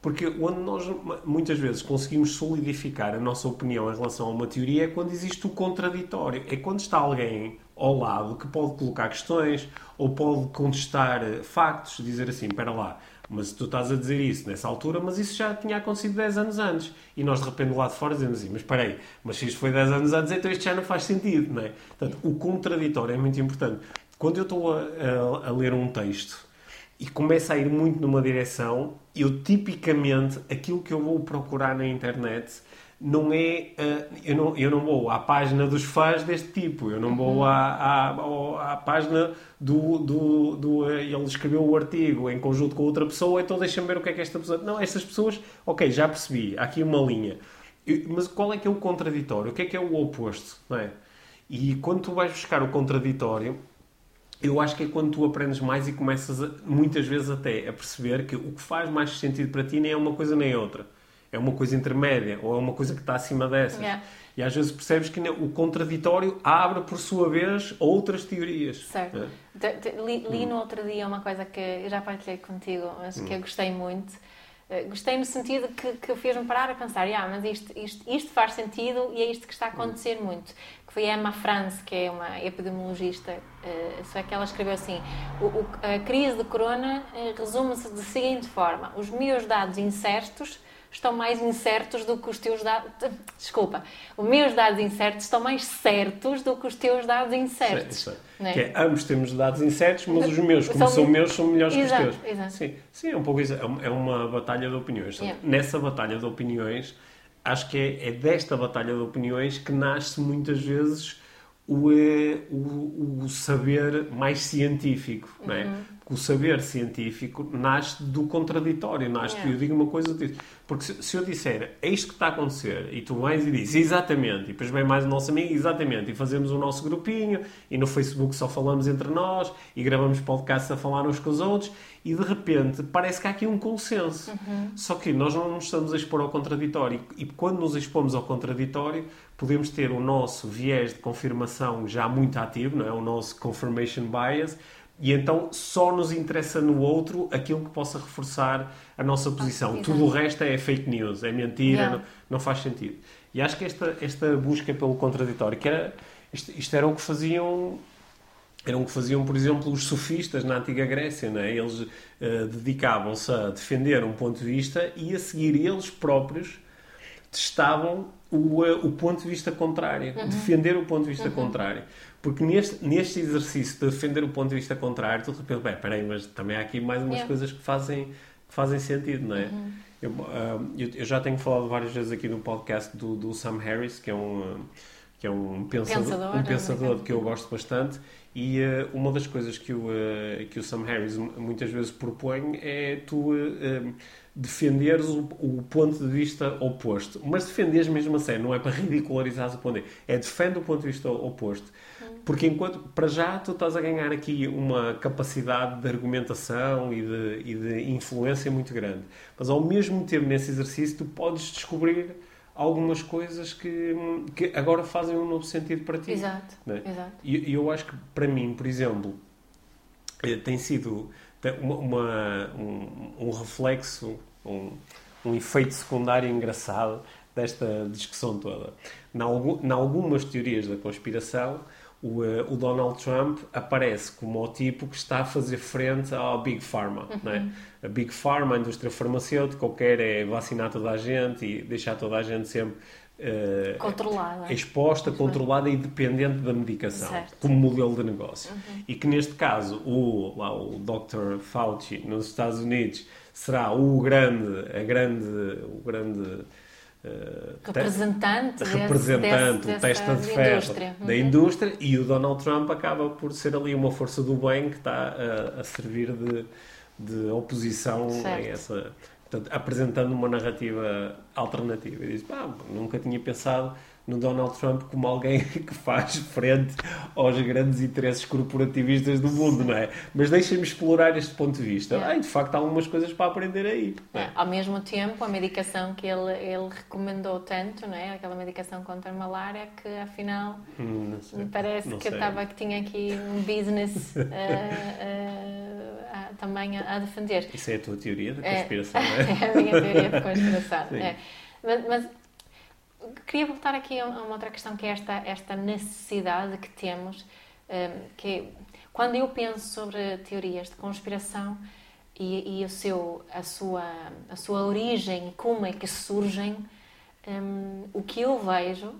Porque onde nós muitas vezes conseguimos solidificar a nossa opinião em relação a uma teoria é quando existe o contraditório. É quando está alguém ao lado que pode colocar questões ou pode contestar eh, factos, dizer assim: espera lá, mas tu estás a dizer isso nessa altura, mas isso já tinha acontecido 10 anos antes. E nós de repente lá de fora dizemos assim: mas espera aí, mas se isto foi 10 anos antes, então isto já não faz sentido, não é? Portanto, o contraditório é muito importante. Quando eu estou a, a, a ler um texto e começa a ir muito numa direção, eu tipicamente aquilo que eu vou procurar na internet não é. Uh, eu, não, eu não vou à página dos fãs deste tipo, eu não vou uhum. à, à, à página do. do, do uh, ele escreveu o artigo em conjunto com outra pessoa, então deixa-me ver o que é que esta pessoa. Não, estas pessoas, ok, já percebi, há aqui uma linha. mas qual é que é o contraditório? O que é que é o oposto? Não é? E quando tu vais buscar o contraditório, eu acho que é quando tu aprendes mais e começas a, muitas vezes até a perceber que o que faz mais sentido para ti nem é uma coisa nem outra. É uma coisa intermédia ou é uma coisa que está acima dessas. Yeah. E às vezes percebes que o contraditório abre, por sua vez, outras teorias. Certo. É? Li, li, no outro dia uma coisa que eu já partilhei contigo, mas que eu hum. gostei muito eh, gostei no sentido que, que fez-me parar a pensar, ah, mas isto, isto, isto faz sentido e é isto que está a acontecer muito. Foi a Emma France, que é uma epidemiologista, uh, só que ela escreveu assim, o, o, a crise de corona uh, resume-se da seguinte forma, os meus dados incertos estão mais incertos do que os teus dados. *laughs* Desculpa, os meus dados incertos estão mais certos do que os teus dados incertos. Sim, é? Que é, ambos temos dados incertos, mas os meus, como são, são meus, são melhores exato, que os teus. Exato. Sim, sim, é um pouco isso. É uma batalha de opiniões. Yeah. Nessa batalha de opiniões, acho que é, é desta batalha de opiniões que nasce muitas vezes o, eh, o, o saber mais científico, uhum. não é? Uhum o saber científico nasce do contraditório, nasce yeah. eu digo uma coisa disso. Porque se, se, eu disser é isto que está a acontecer e tu vais e dizes exatamente, e depois vem mais o nosso amigo, exatamente, e fazemos o nosso grupinho, e no Facebook só falamos entre nós, e gravamos podcasts a falar uns com os outros, e de repente parece que há aqui um consenso. Uhum. Só que nós não nos estamos a expor ao contraditório, e quando nos expomos ao contraditório, podemos ter o nosso viés de confirmação já muito ativo, não é? o nosso confirmation bias e então só nos interessa no outro aquilo que possa reforçar a nossa posição. Ah, Tudo o resto é fake news, é mentira, yeah. não, não, faz sentido. E acho que esta, esta busca pelo contraditório, que era, isto, isto era o que faziam eram o que faziam, por exemplo, os sofistas na antiga Grécia. Não é? Eles uh, dedicavam-se a defender um ponto de vista e a seguir eles próprios testavam o, o ponto de vista contrário, uhum. defender o ponto de vista uhum. contrário. Porque neste, neste exercício de defender o ponto de vista contrário, tu de repente, bem, peraí, mas também há aqui mais umas yeah. coisas que fazem, que fazem sentido, não é? Uhum. Eu, uh, eu, eu, já tenho falado várias vezes aqui no podcast do, do Sam Harris, que é um, uh, que é um pensador, pensador um pensador que eu gosto bastante, e uh, uma das coisas que o, que o Sam Harris muitas vezes propõe é tu defenderes o, o, ponto de vista oposto. Mas defenderes mesmo a sério, não é para ridicularizar o ponto de vista, é defende o ponto de vista oposto. Porque enquanto, para já, tu estás a ganhar aqui uma capacidade de argumentação e de, e de influência muito grande. Mas ao mesmo tempo, nesse exercício, tu podes descobrir algumas coisas que, que agora fazem um novo sentido para ti. Exato. É? exato. E eu acho que, para mim, por exemplo, eh, tem sido uma, uma um, um, reflexo, um, um efeito secundário engraçado desta discussão toda. Em algumas teorias da conspiração, o, uh, o, Donald Trump aparece como o tipo que está a fazer frente ao Big Pharma. Uhum. É? A Big Pharma, a indústria farmacêutica, quer é vacinar toda a gente e deixar toda a gente sempre uh, controlada. exposta, controlada e dependente da medicação, certo. como modelo de negócio. Uhum. E que neste caso o, lá, o Dr. Fauci nos Estados Unidos será o grande, a grande, o grande Uh, representante, representante desse, testa de ferro indústria. da uhum. indústria e o Donald Trump acaba por ser ali uma força do bem que está a, a servir de, de oposição certo. a essa portanto, apresentando uma narrativa alternativa. E diz, pá, nunca tinha pensado no Donald Trump como alguém *laughs* que faz frente aos grandes interesses corporativistas do mundo, não é? Mas deixem-me explorar este ponto de vista. É. de facto, há algumas coisas para aprender aí. É. Ao mesmo tempo, a medicação que ele, ele recomendou tanto, não é? Aquela medicação contra a malária, que afinal hum, me parece não que eu estava que tinha aqui um business *laughs* uh, uh, também a, a, defender. Isso é a tua teoria da é. conspiração, é, não é? *laughs* É a minha teoria da conspiração. é. mas, mas queria voltar aqui a uma outra questão que é esta, esta necessidade que temos, um, que quando eu penso sobre teorias de conspiração e, e o seu, a, sua, a sua origem, como é que surgem, um, o que eu vejo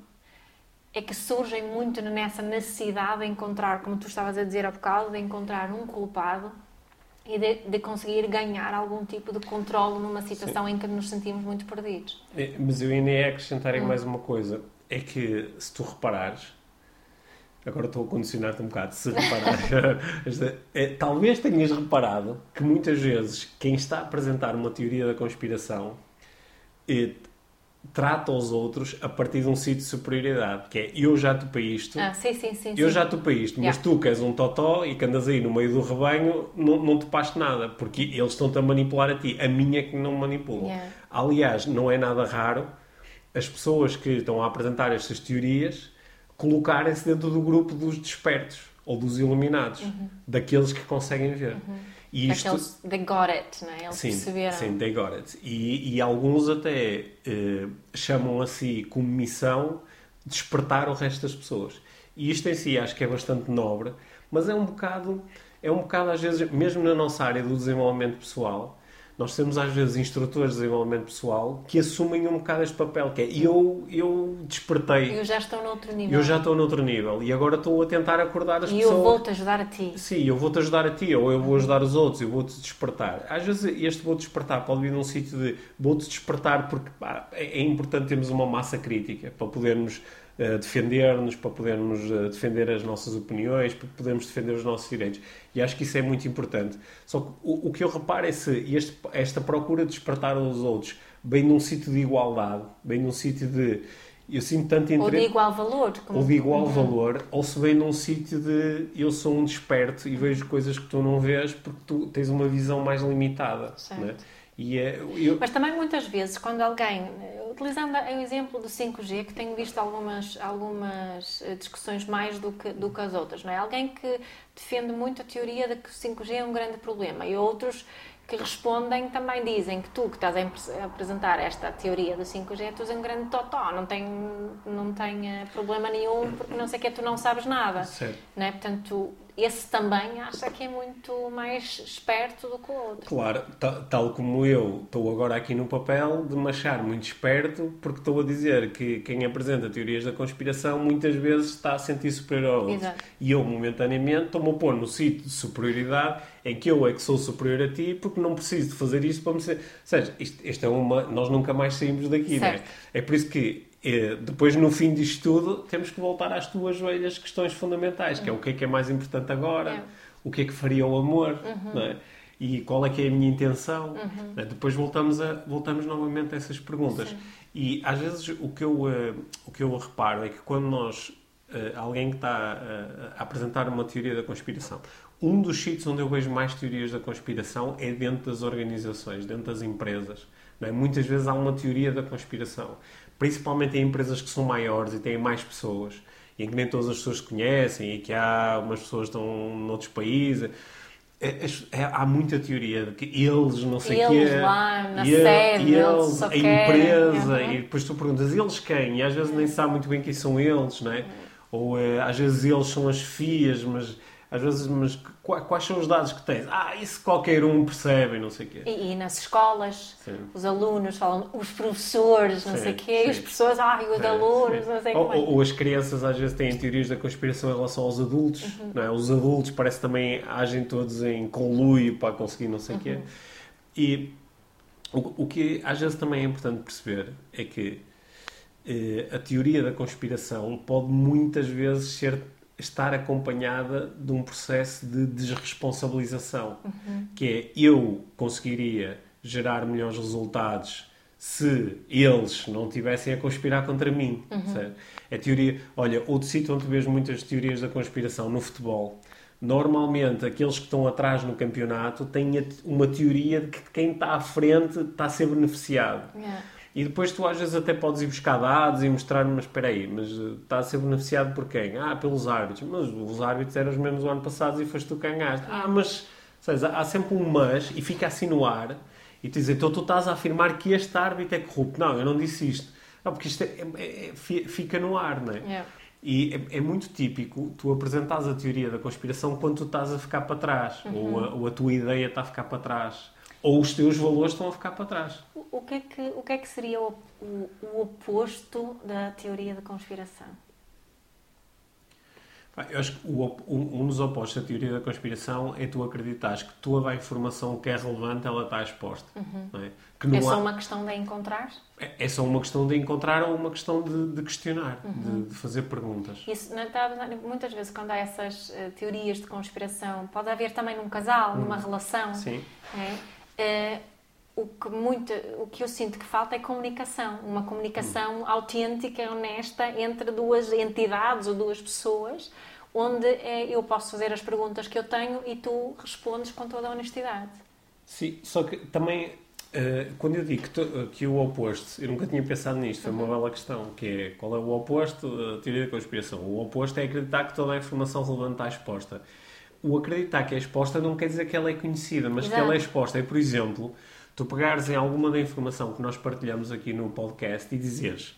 é que surgem muito nessa necessidade de encontrar, como tu estavas a dizer há bocado, de encontrar um culpado e de, de, conseguir ganhar algum tipo de controle numa situação Sim. em que nos sentimos muito perdidos. É, mas eu ainda ia acrescentar hum. mais uma coisa. É que, se tu reparares, agora estou a condicionar-te um bocado, se reparares, *laughs* é, talvez tenhas reparado que muitas vezes quem está a apresentar uma teoria da conspiração é, trata os outros a partir de um sítio de superioridade, que é eu já topei isto, ah, sim, sim, sim, eu já topei isto, yeah. mas tu que és um totó e que andas aí no meio do rebanho, não, não topaste nada, porque eles estão-te a manipular a ti, a minha é que não manipulam. Yeah. Aliás, não é nada raro as pessoas que estão a apresentar estas teorias colocarem-se dentro do grupo dos despertos ou dos iluminados, uhum. daqueles que conseguem ver. Uhum. E isto... Aqueles, they got it, não é? Eles sim, perceberam. Sim, they got it. E, e alguns até uh, chamam a si como missão despertar o resto das pessoas. E isto em si acho que é bastante nobre, mas é um bocado, é um bocado às vezes, mesmo na nossa área do desenvolvimento pessoal, nós temos às vezes instrutores de desenvolvimento pessoal que assumem um bocado este papel, que é eu, eu despertei. Eu já estou noutro nível. Eu já estou noutro nível e agora estou a tentar acordar as e pessoas. E eu vou-te ajudar a ti. Sim, eu vou-te ajudar a ti, ou eu vou ajudar os outros, eu vou-te despertar. Às vezes este vou-te despertar pode vir num sítio de vou-te despertar porque pá, é, é importante termos uma massa crítica para podermos defender-nos, para podermos defender as nossas opiniões, para podermos defender os nossos direitos. E acho que isso é muito importante. Só que o, o que eu reparo é se este, esta procura de despertar os outros bem num sítio de igualdade, bem num sítio de. Eu sinto tanto interesse. Ou de igual valor. Como... Ou de igual uhum. valor, ou se vem num sítio de eu sou um desperto e vejo coisas que tu não vês porque tu tens uma visão mais limitada. Né? Certo. Né? E é, eu... Mas também muitas vezes, quando alguém, utilizando o exemplo do 5G, que tenho visto algumas, algumas eh, discussões mais do que, do que as outras, não é? Alguém que defende muito a teoria de que o 5G é um grande problema e outros que respondem também dizem que tu que estás a apresentar esta teoria do 5G, tu és um grande totó, não tem, não tem eh, problema nenhum porque não sei que tu não sabes nada. Certo. Não é? Portanto, esse também acha que é muito mais esperto do que o outro. Claro, tal como eu estou agora aqui no papel de me achar muito esperto, porque estou a dizer que quem apresenta teorias da conspiração muitas vezes está a sentir superior ao outro. Exato. E eu, momentaneamente, estou-me a pôr no sítio de superioridade em que eu é que sou superior a ti porque não preciso de fazer isso para me ser. Ou seja, isto, isto é uma. Nós nunca mais saímos daqui, certo. não é? É por isso que depois, no fim disto tudo, temos que voltar às tuas velhas questões fundamentais, que é o que é que é mais importante agora, é. o que é que faria o amor, uhum. é? e qual é que é a minha intenção. Uhum. É? Depois voltamos, a, voltamos novamente a essas perguntas. Sim. E às vezes o que eu, uh, o que eu reparo é que quando nós, uh, alguém que está uh, a apresentar uma teoria da conspiração, um dos sítios onde eu vejo mais teorias da conspiração é dentro das organizações, dentro das empresas. É? Muitas vezes há uma teoria da conspiração principalmente em empresas que são maiores e têm mais pessoas, e em que nem todas as pessoas conhecem, e que há umas pessoas que estão noutros países. É, é, é, há muita teoria de que eles, não sei o quê. lá, na e, sede, e eles, a empresa, uhum. e depois tu perguntas, eles quem? E às vezes nem sabe muito bem quem são eles, não é? Uhum. Ou eh, às vezes eles são as FIAs, mas às vezes, mas quais são os dados que tens? Ah, isso qualquer um percebe, não sei o quê. E, e nas escolas, sim. os alunos falam, os professores, não sim, sei o quê, sim. e as pessoas, ah, e os alunos, não sei ou, como é. Ou as crianças às vezes têm teorias da conspiração em relação aos adultos, uhum. não é? Os adultos parece também agem todos em conluio para conseguir não sei o uhum. quê. E o, o que às vezes também é importante perceber é que eh, a teoria da conspiração pode muitas vezes ser estar acompanhada de um processo de desresponsabilização, uhum. que é eu conseguiria gerar melhores resultados se eles não tivessem a conspirar contra mim. Uhum. É teoria. Olha, outro sítio onde vês muitas teorias da conspiração no futebol. Normalmente, aqueles que estão atrás no campeonato têm uma teoria de que quem está à frente está a ser beneficiado. Yeah. E depois tu às vezes até podes ir buscar dados e mostrar, mas espera aí, mas eh, está a ser beneficiado por quem? Ah, pelos árbitros. Mas os árbitros eram os mesmos do ano passado e foste tu que ganhaste. Ah, mas, seja, há sempre um mas e fica assim no ar e tu dizes, então tu estás a afirmar que este árbitro é corrupto. Não, eu não disse isto. Não, porque isto é, é, é, fica no ar, não é? Yeah. E é, é, muito típico tu apresentares a teoria da conspiração quando tu estás a ficar para trás, uhum. ou, a, ou a tua ideia está a ficar para trás ou os teus valores estão a ficar para trás. O, que, é que, o que é que seria o, o, o oposto da teoria da conspiração? Eu acho que o, um dos opostos da teoria da conspiração é tu acreditares que toda a informação que é relevante ela está exposta. Uhum. É? é? só há... uma questão de encontrar? É, é, só uma questão de encontrar ou uma questão de, de questionar, uhum. de, de, fazer perguntas. Isso, muitas vezes, quando há essas uh, teorias de conspiração, pode haver também num casal, uhum. numa relação. Sim. É? Uh, o que, muito, o que eu sinto que falta é comunicação, uma comunicação hum. autêntica, honesta entre duas entidades ou duas pessoas, onde é, eu posso fazer as perguntas que eu tenho e tu respondes com toda a honestidade. Sim, só que também uh, quando eu digo que, que, o oposto, eu nunca tinha pensado nisto, foi uma uhum. bela questão, que é qual é o oposto da teoria da conspiração? O oposto é acreditar que toda a informação relevante está exposta o acreditar que é exposta não quer dizer que ela é conhecida, mas Exato. que ela é exposta. É, por exemplo, tu pegares em alguma da informação que nós partilhamos aqui no podcast e dizeres,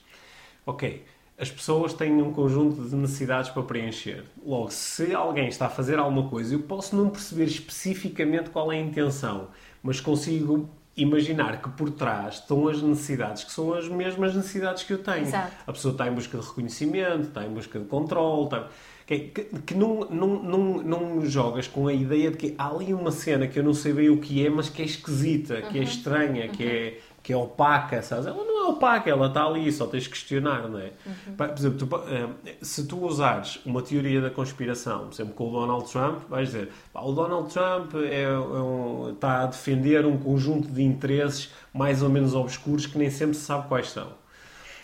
ok, as pessoas têm um conjunto de necessidades para preencher. Logo, se alguém está a fazer alguma coisa, eu posso não perceber especificamente qual é a intenção, mas consigo imaginar que por trás estão as necessidades que são as mesmas necessidades que eu tenho. Exato. A pessoa está em busca de reconhecimento, está em busca de controle, está que, que, que não, não, não, não jogas com a ideia de que há ali uma cena que eu não sei bem o que é, mas que é esquisita, uhum. que é uhum. estranha, uhum. que, é, que é opaca, sabes? Ela não é opaca, ela está ali, só tens que questionar, não é? Uhum. Por exemplo, tu, eh, se tu usares uma teoria da conspiração, por exemplo, com o Donald Trump, vais dizer, o Donald Trump é, é um, está a defender um conjunto de interesses mais ou menos obscuros que nem sempre se sabe quais são.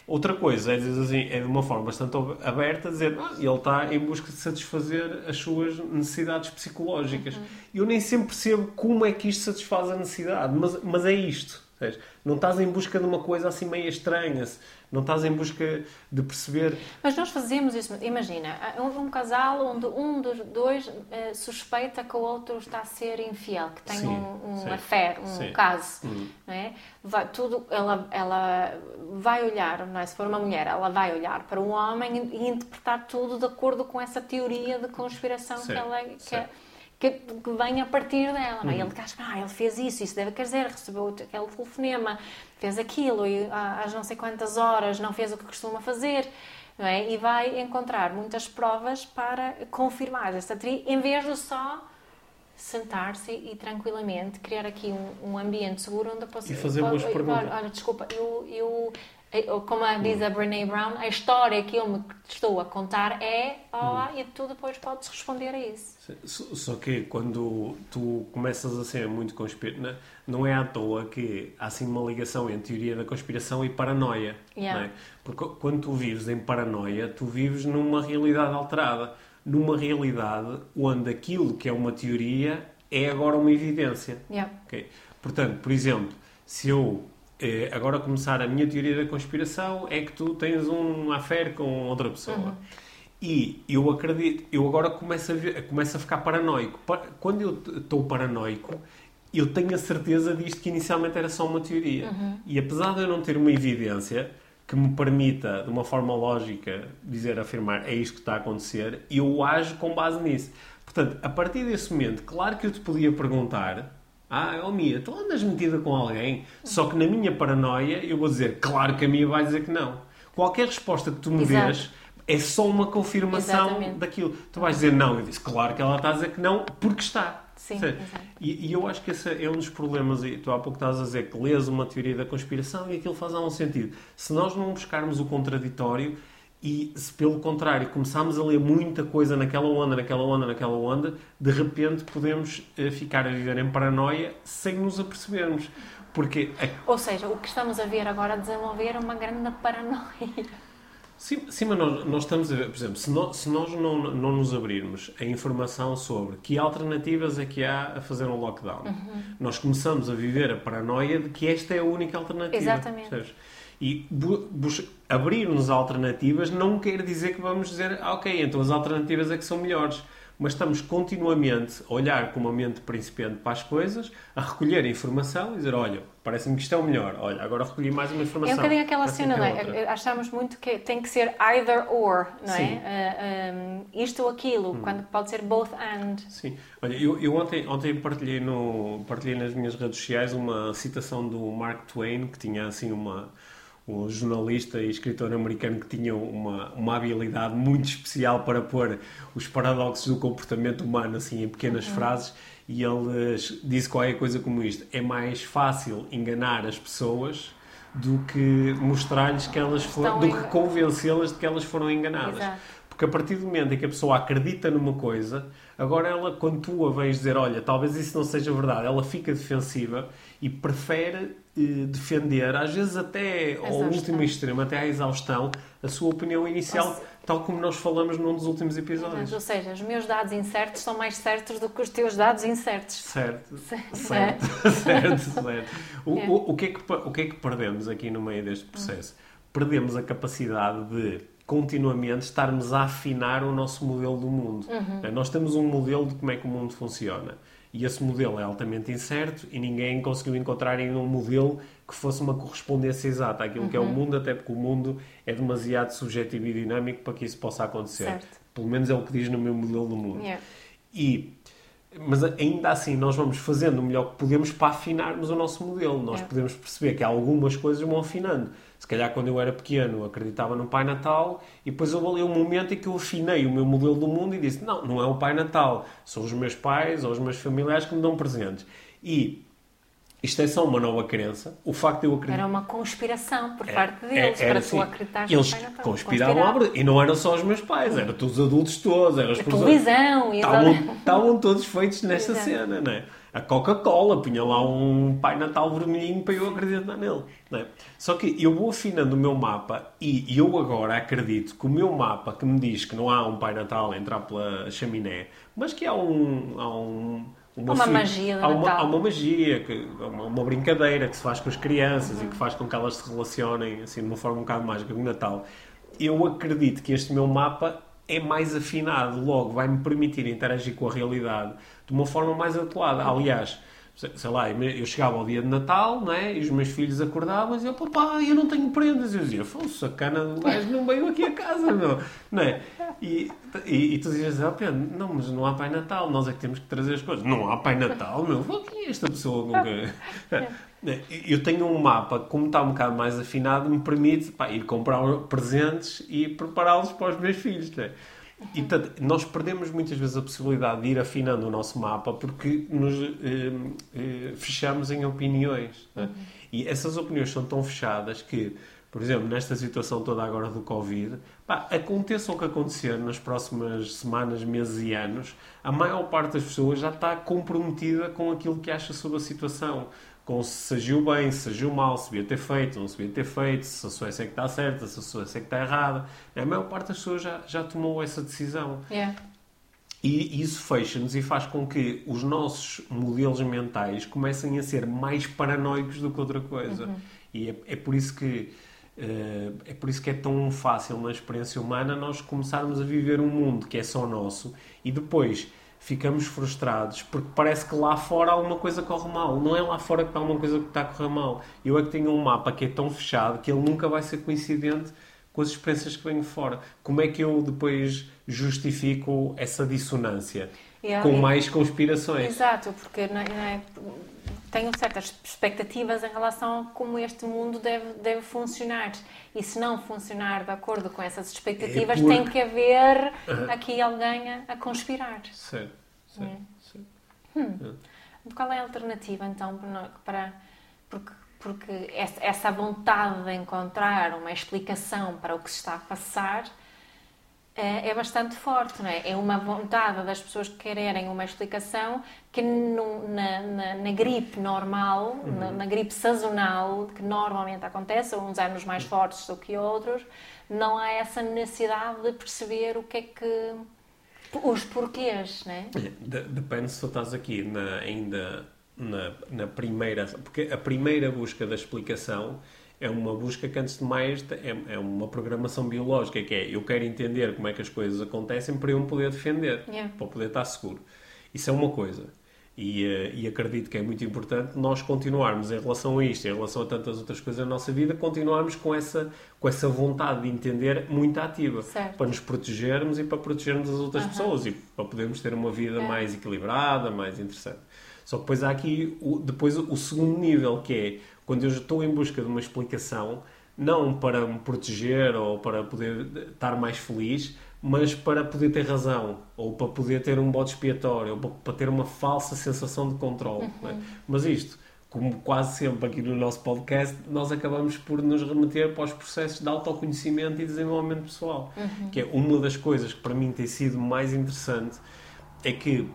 Outra coisa é dizer assim, é de uma forma bastante aberta, dizer ah, ele está em busca de satisfazer as suas necessidades psicológicas. Uhum. Eu nem sempre percebo como é que isto satisfaz a necessidade, mas, mas é isto. Não estás em busca de uma coisa assim meio estranha, não estás em busca de perceber. Mas nós fazemos isso. Imagina, um, um casal onde um dos dois uh, suspeita que o outro está a ser infiel, que tem sim, um, um affair, um sim. caso. Uhum. Não é? vai, tudo, ela, ela vai olhar, não é? se for uma mulher, ela vai olhar para um homem e, interpretar tudo de acordo com essa teoria de conspiração que ela que, é, que, que, vem a partir dela. Não é? Uhum. Ele acha, ah, ele fez isso, isso deve quer dizer, recebeu aquele telefonema, fez aquilo e às não sei quantas horas não fez o que costuma fazer. Não é? E vai encontrar muitas provas para confirmar esta teoria, em vez de só sentar-se e tranquilamente criar aqui um, um ambiente seguro onde eu posso... E fazer boas perguntas. Olha, desculpa, eu, eu como diz a Brené Brown, a história que eu me estou a contar é ó, oh, e tu depois podes responder a isso. Só que quando tu começas a ser muito conspirativo, não é à toa que há assim uma ligação entre teoria da conspiração e paranoia. Yeah. É? Porque quando tu vives em paranoia, tu vives numa realidade alterada numa realidade onde aquilo que é uma teoria é agora uma evidência. Yeah. Okay? Portanto, por exemplo, se eu eh, agora começar a minha teoria da conspiração é que tu tens um affair com outra pessoa. Uhum. E eu acredito, eu agora começo a, ver, começo a ficar paranoico. Quando eu estou paranoico, eu tenho a certeza disto que inicialmente era só uma teoria. Uhum. E apesar de eu não ter uma evidência, que me permita, de uma forma lógica, dizer, afirmar é isto que está a acontecer, eu ajo com base nisso. Portanto, a partir desse momento, claro que eu te podia perguntar ah, oh Mia, tu andas metida com alguém? Só que na minha paranoia eu vou dizer, claro que a Mia vai dizer que não. Qualquer resposta que tu me Exato. dês é só uma confirmação Exatamente. daquilo. Tu vais dizer não, eu disse, claro que ela está a dizer que não, porque está. Sim, e, e, eu acho que esse é um dos problemas. E tu há pouco estás a dizer que lês uma teoria da conspiração e aquilo faz algum sentido. Se nós não buscarmos o contraditório e se pelo contrário começarmos a ler muita coisa naquela onda, naquela onda, naquela onda, de repente podemos eh, ficar a viver em paranoia sem nos apercebermos. Porque a... Ou seja, o que estamos a ver agora desenvolver é uma grande paranoia. Sim, sim mas nós, nós, estamos a ver, por exemplo, se nós, se nós não, não nos abrirmos a informação sobre que alternativas é que há a fazer um lockdown, uhum. nós começamos a viver a paranoia de que esta é a única alternativa. Exatamente. Percebes? E abrir-nos alternativas não quer dizer que vamos dizer, ah, ok, então as alternativas é que são melhores mas estamos continuamente a olhar com uma mente principiante para as coisas, a recolher informação e dizer, olha, parece-me que isto é o melhor, olha, agora recolhi mais uma informação. É um bocadinho aquela cena, não é? Achamos muito que tem que ser either or, não é? Uh, um, isto ou aquilo, hum. quando pode ser both and. Sim. Olha, eu, eu ontem, ontem partilhei, no, partilhei nas minhas redes sociais uma citação do Mark Twain, que tinha assim uma um jornalista e escritor americano que tinha uma, uma habilidade muito especial para pôr os paradoxos do comportamento humano assim em pequenas uhum. frases e ele disse qualquer coisa como isto é mais fácil enganar as pessoas do que mostrar-lhes que elas foram, do que convencê-las de que elas foram enganadas Exato. porque a partir do momento em que a pessoa acredita numa coisa agora ela quando tu a vens dizer olha talvez isso não seja verdade ela fica defensiva e prefere eh, defender, às vezes até ao último extremo, até à exaustão, a sua opinião inicial, tal como nós falamos num dos últimos episódios. Ou seja, os meus dados incertos são mais certos do que os teus dados incertos. Certo, *laughs* certo, certo, *laughs* certo. certo. O, é. o, o, que é que, o que é que perdemos aqui no meio deste processo? Perdemos a capacidade de continuamente estarmos a afinar o nosso modelo do mundo. Uhum. Nós temos um modelo de como é que o mundo funciona e esse modelo é altamente incerto e ninguém conseguiu encontrar ainda um modelo que fosse uma correspondência exata àquilo uhum. que é o uhum. mundo, até porque o mundo é demasiado subjetivo e dinâmico para que isso possa acontecer. Certo. Pelo menos é o que diz no meu modelo do mundo. Yeah. E mas ainda assim nós vamos fazendo o melhor que podemos para afinarmos o nosso modelo. Nós yeah. podemos perceber que algumas coisas vão afinando. Se calhar quando eu era pequeno acreditava no Pai Natal e depois houve ali um momento em que eu afinei o meu modelo do mundo e disse: não, não é o Pai Natal, são os meus pais ou os meus familiares que me dão presentes. E isto é só uma nova crença. O facto de eu acreditar. Era uma conspiração por é, parte deles, é, para assim, tu acreditar Eles conspiravam à E não eram só os meus pais, eram todos os adultos todos. Eram as a televisão. Estavam, estavam todos feitos nesta cena, não é? a Coca-Cola punha lá um Pai Natal vermelhinho para eu acreditar nele. É? Só que eu vou afinando o meu mapa e eu agora acredito que o meu mapa que me diz que não há um Pai Natal a entrar pela chaminé, mas que há um, há um, uma, uma magia há uma, há uma magia, que, uma, uma, brincadeira que se faz com as crianças uhum. e que faz com que elas se relacionem assim, de uma forma um bocado mágica com o Natal. Eu acredito que este meu mapa é mais afinado, logo vai-me permitir interagir com a realidade de uma forma mais adequada. Aliás, sei lá, eu chegava ao dia de Natal, não é? E os meus filhos acordavam e diziam, papai, eu não tenho prendas. Eu dizia, foi sacana do gajo, não veio aqui a casa, não. não é? E, e, e tu dizias, oh, Pedro, não, mas não há Pai Natal, nós é que temos que trazer as coisas. Não há Pai Natal, meu, quem é esta pessoa com *laughs* *laughs* que... Eu tenho um mapa, como está um bocado mais afinado, me permite pá, ir comprar presentes e prepará-los para os meus filhos, não é? E, portanto, nós perdemos muitas vezes a possibilidade de ir afinando o nosso mapa porque nos eh, eh, fechamos em opiniões. Né? E essas opiniões são tão fechadas que, por exemplo, nesta situação toda agora do Covid, pá, aconteça o que acontecer nas próximas semanas, meses e anos, a maior parte das pessoas já está comprometida com aquilo que acha sobre a situação com se agiu bem, se agiu mal, se devia ter feito, não se devia ter feito, se a Suécia é que está certa, se a Suécia é que está errada. A maior parte das pessoas já, já tomou essa decisão. Yeah. E isso fecha-nos e faz com que os nossos modelos mentais comecem a ser mais paranoicos do que outra coisa. Uhum. E é, é, por isso que uh, é por isso que é tão fácil na experiência humana nós começarmos a viver um mundo que é só nosso e depois ficamos frustrados porque parece que lá fora alguma coisa corre mal. Não é lá fora que está alguma coisa que está a correr mal. Eu é que tenho um mapa que é tão fechado que ele nunca vai ser coincidente com as experiências que venho fora. Como é que eu depois justifico essa dissonância? Yeah, com mais conspirações. Exato, porque não é, não é, tenho certas expectativas em relação a como este mundo deve, deve funcionar. E se não funcionar de acordo com essas expectativas, é por... tem que haver aqui alguém a, conspirar. Certo, certo. É. certo. Hum. Qual é a alternativa, então, para... Porque, porque essa vontade de encontrar uma explicação para o que se está a passar é, é bastante forte, não é? É uma vontade das pessoas que quererem uma explicação que no, na, na, na, gripe normal, uhum. na, na, gripe sazonal, que normalmente acontece, uns anos mais fortes do que outros, não há essa necessidade de perceber o que é que. os porquês, não é? Depende se tu estás aqui ainda na, na primeira. Porque a primeira busca da explicação é uma busca que, antes de mais, é, é, uma programação biológica, que é eu quero entender como é que as coisas acontecem para eu me poder defender, yeah. para poder estar seguro. Isso é uma coisa. E, eh, e, acredito que é muito importante nós continuarmos em relação a isto, em relação a tantas outras coisas na nossa vida, continuarmos com essa, com essa vontade de entender muito ativa, certo. para nos protegermos e para protegermos as outras pessoas e para podermos ter uma vida é. mais equilibrada, mais interessante. Só que depois há aqui o, depois o segundo nível, que é quando eu estou em busca de uma explicação, não para me proteger ou para poder estar mais feliz, mas para poder ter razão, ou para poder ter um bode expiatório, ou para ter uma falsa sensação de controle. É? Uhum. É? Mas isto, como quase sempre aqui no nosso podcast, nós acabamos por nos remeter para os processos de autoconhecimento e desenvolvimento pessoal. Uhum. Que é uma das coisas que para mim tem sido mais interessante, é que uh,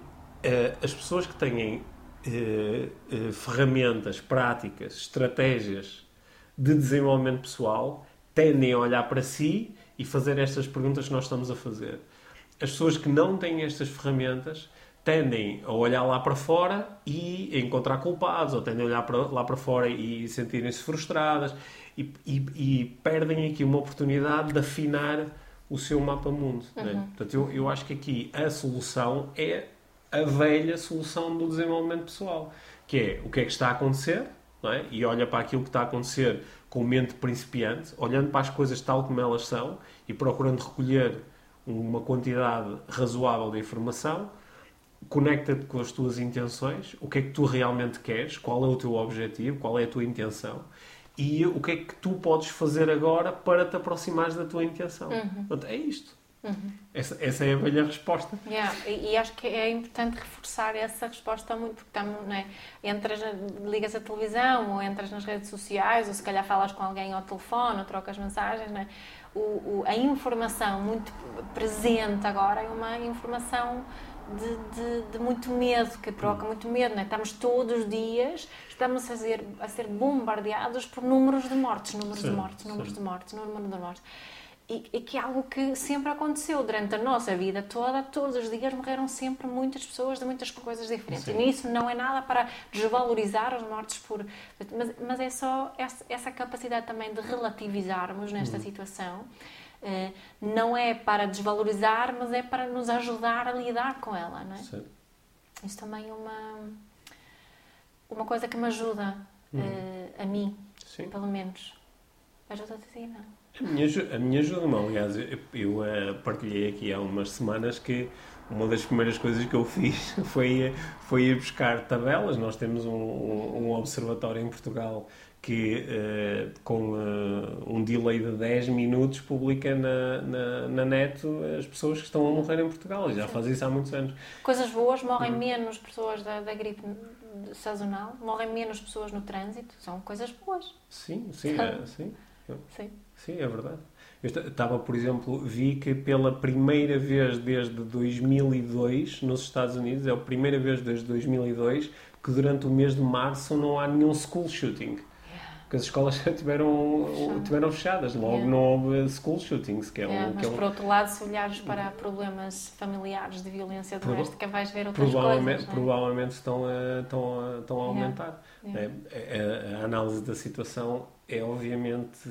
as pessoas que têm eh, eh, ferramentas, práticas, estratégias de desenvolvimento pessoal tendem a olhar para si e fazer estas perguntas que nós estamos a fazer. As pessoas que não têm estas ferramentas tendem a olhar lá para fora e encontrar culpados, ou tendem a olhar para, lá para fora e sentirem-se frustradas e, e, e, perdem aqui uma oportunidade de afinar o seu mapa mundo. Uhum. Né? Portanto, eu, eu acho que aqui a solução é a velha solução do desenvolvimento pessoal, que é o que é que está a acontecer, é? e olha para aquilo que está a acontecer com mente principiante, olhando para as coisas tal como elas são e procurando recolher uma quantidade razoável de informação, conecta-te com as tuas intenções, o que é que tu realmente queres, qual é o teu objetivo, qual é a tua intenção e o que é que tu podes fazer agora para te aproximares da tua intenção. Uhum. É isto. Uhum. Essa, essa é a velha resposta. Yeah. E, e, acho que é importante reforçar essa resposta muito, porque estamos, não é? entras, ligas a televisão, ou entras nas redes sociais, ou se calhar falas com alguém ao telefone, ou trocas mensagens, não é? o, o, a informação muito presente agora é uma informação de, de, de, muito medo, que provoca muito medo. Não é? Estamos todos os dias estamos a ser, a ser bombardeados por números de mortes, números sim, de mortes, números sim. de mortes, número de mortes. E, e, que é algo que sempre aconteceu durante a nossa vida toda, todos os dias morreram sempre muitas pessoas de muitas coisas diferentes. Sim. E isso não é nada para desvalorizar os mortos por. Mas, mas é só essa, essa, capacidade também de relativizarmos nesta uhum. situação. Uh, não é para desvalorizar, mas é para nos ajudar a lidar com ela, não é? Sim. Isso também é uma, uma coisa que me ajuda, uhum. uh, a mim, Sim. pelo menos. Ajuda-te a ti, não? A minha, a minha ajuda, aliás, eu, eu uh, partilhei aqui há umas semanas que uma das primeiras coisas que eu *laughs* fiz foi, foi ir buscar tabelas. Nós temos um, um observatório em Portugal que, uh, com uh, um delay de 10 minutos, publica na, na, na, net as pessoas que estão a morrer em Portugal. E já faz isso há muitos anos. Coisas boas, morrem uhum. menos pessoas da, da gripe sazonal, morrem menos pessoas no trânsito. São coisas boas. Sim, sim, é, sim. Sim. Sim, é verdade. Eu estava, por exemplo, vi que pela primeira vez desde 2002 nos Estados Unidos, é a primeira vez desde 2002 que durante o mês de março não há nenhum school shooting. Porque as escolas tiveram, tiveram fechadas, logo yeah. não houve school shootings. Que é yeah, um, mas que é um... por outro lado, se olhares para problemas familiares de violência doméstica, vais ver outras provavelmente, coisas. É? Provavelmente estão a, estão a, estão a aumentar. Yeah. É, a, a análise da situação é obviamente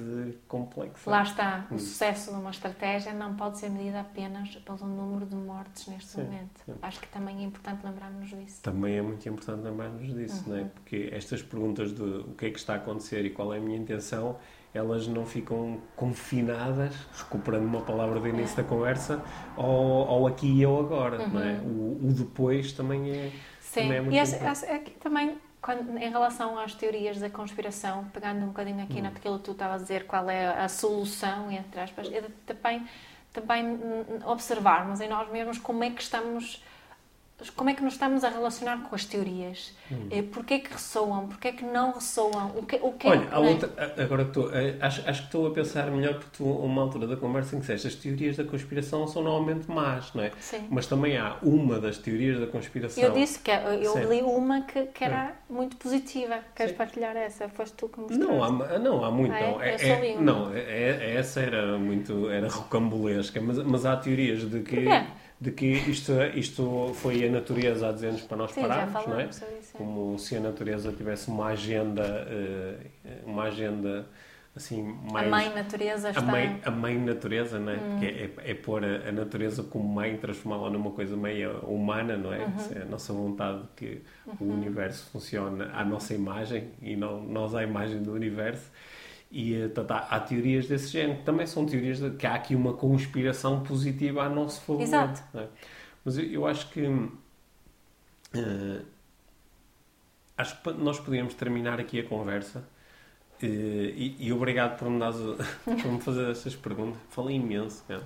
complexa. Lá está, o hum. sucesso de uma estratégia não pode ser medido apenas pelo número de mortes neste sim, momento. Sim. Acho que também é importante lembrarmos disso. Também é muito importante lembrarmos disso, uhum. não é? Uhum. Porque estas perguntas de o que é que está a acontecer e qual é a minha intenção, elas não ficam confinadas, recuperando uma palavra do início é. da conversa, ao, ao aqui e ao agora, uhum. não é? Uhum. O, o, depois também é, Sim. Também é muito e importante. aqui também quando, em relação às teorias da conspiração, pegando um bocadinho aqui hum. naquilo que tu estavas a dizer, qual é a solução, entre aspas, é também, também observarmos em nós mesmos como é que estamos como é que nos estamos a relacionar com as teorias? Hum. Eh, porquê é que ressoam? Porquê é que não ressoam? O que, o que é Olha, é, outra, agora estou, eh, acho, acho que estou a pensar melhor porque tu, uma altura da conversa em que disseste as teorias da conspiração são normalmente más, não é? Sim. Mas também há uma das teorias da conspiração. Eu disse que eu Sim. li uma que, que era Sim. muito positiva. Queres Sim. partilhar essa? Foste tu que mostraste. Não, há, não, há muito. Ah, não, é, é, é não é, é, essa era muito era rocambolesca, mas, mas há teorias de que. Porquê? De que isto, isto foi a natureza a dizer-nos para nós Sim, pararmos, não é? É? Como se a natureza tivesse uma agenda, eh, uma agenda assim mais... A mãe natureza está... A mãe, a mãe natureza, não é? Hum. Porque é, é, pôr a, a, natureza como mãe, transformá-la numa coisa meio humana, não é? Uhum. É a nossa vontade que uhum. o universo funcione à nossa imagem e não nós à imagem do universo. E portanto, há, há, teorias desse género, que também são teorias de, que há aqui uma conspiração positiva a nosso favor. Exato. É? Mas eu, eu, acho que. Uh, acho que nós podíamos terminar aqui a conversa. Uh, e, e, obrigado por me, *laughs* por me fazer estas perguntas. Falei imenso, cara.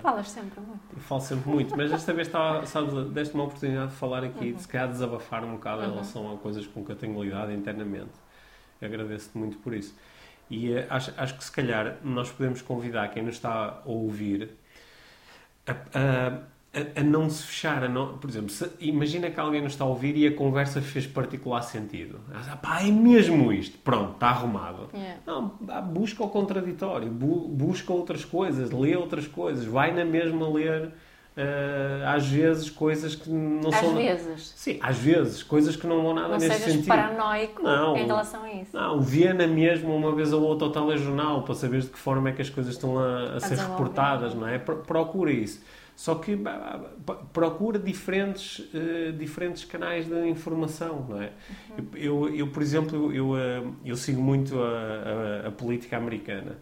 Falas sempre muito. Falo sempre muito, mas desta vez estava, sabes, deste uma oportunidade de falar aqui, uhum. de se calhar desabafar um bocado uhum. em relação a coisas com que eu tenho lidado internamente. Agradeço-te muito por isso. E uh, acho, acho que se calhar nós podemos convidar quem nos está a ouvir a, a, a não se fechar. A não, por exemplo, se, imagina que alguém nos está a ouvir e a conversa fez particular sentido. Ah, pá, é mesmo isto. Pronto, está arrumado. Yeah. Não, busca o contraditório, bu, busca outras coisas, lê outras coisas, vai na mesma ler Uh, às vezes coisas que não às são. Às vezes. Sim, às vezes, coisas que não vão nada não nesse sentido. Não sejas paranoico não, em relação a isso. Não, vê na mesmo uma vez ou outra ao telejornal para saber de que forma é que as coisas estão a, a ser reportadas, não é? Procura isso. Só que procura diferentes, uh, diferentes canais de informação, não é? Uhum. Eu, eu, por exemplo, eu, eu, eu sigo muito a, a política americana.